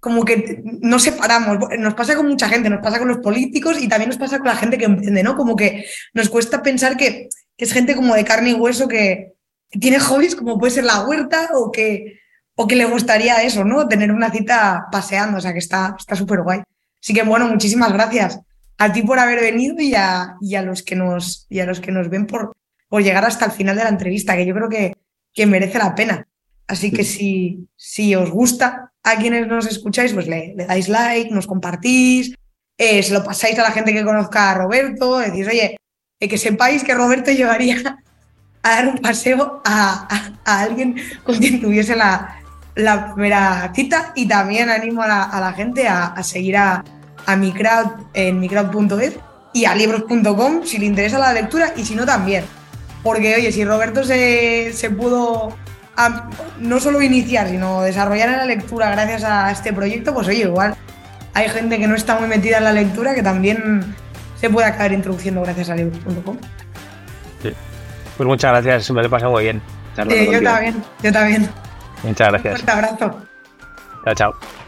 como que no separamos. Nos pasa con mucha gente, nos pasa con los políticos y también nos pasa con la gente que emprende, ¿no? Como que nos cuesta pensar que, que es gente como de carne y hueso que, tiene hobbies como puede ser la huerta o que, o que le gustaría eso, ¿no? Tener una cita paseando, o sea que está súper guay. Así que bueno, muchísimas gracias a ti por haber venido y a, y a, los, que nos, y a los que nos ven por, por llegar hasta el final de la entrevista, que yo creo que, que merece la pena. Así que si, si os gusta a quienes nos escucháis, pues le, dais like, nos compartís, eh, se lo pasáis a la gente que conozca a Roberto, decís, oye, eh, que sepáis que Roberto llevaría a dar un paseo a, alguien con quien tuviese la, la, primera cita y también animo a la, gente a, seguir a, a mi crowd en microwd.es y a libros.com si le interesa la lectura y si no también. Porque, oye, si Roberto se, se pudo no solo iniciar, sino desarrollar en la lectura gracias a este proyecto, pues oye, igual hay gente que no está muy metida en la lectura que también se puede acabar introduciendo gracias a libros.com. Sí. Pues muchas gracias, me lo he pasado muy bien. yo también, yo también. Muchas gracias. Un fuerte abrazo. Chao, chao.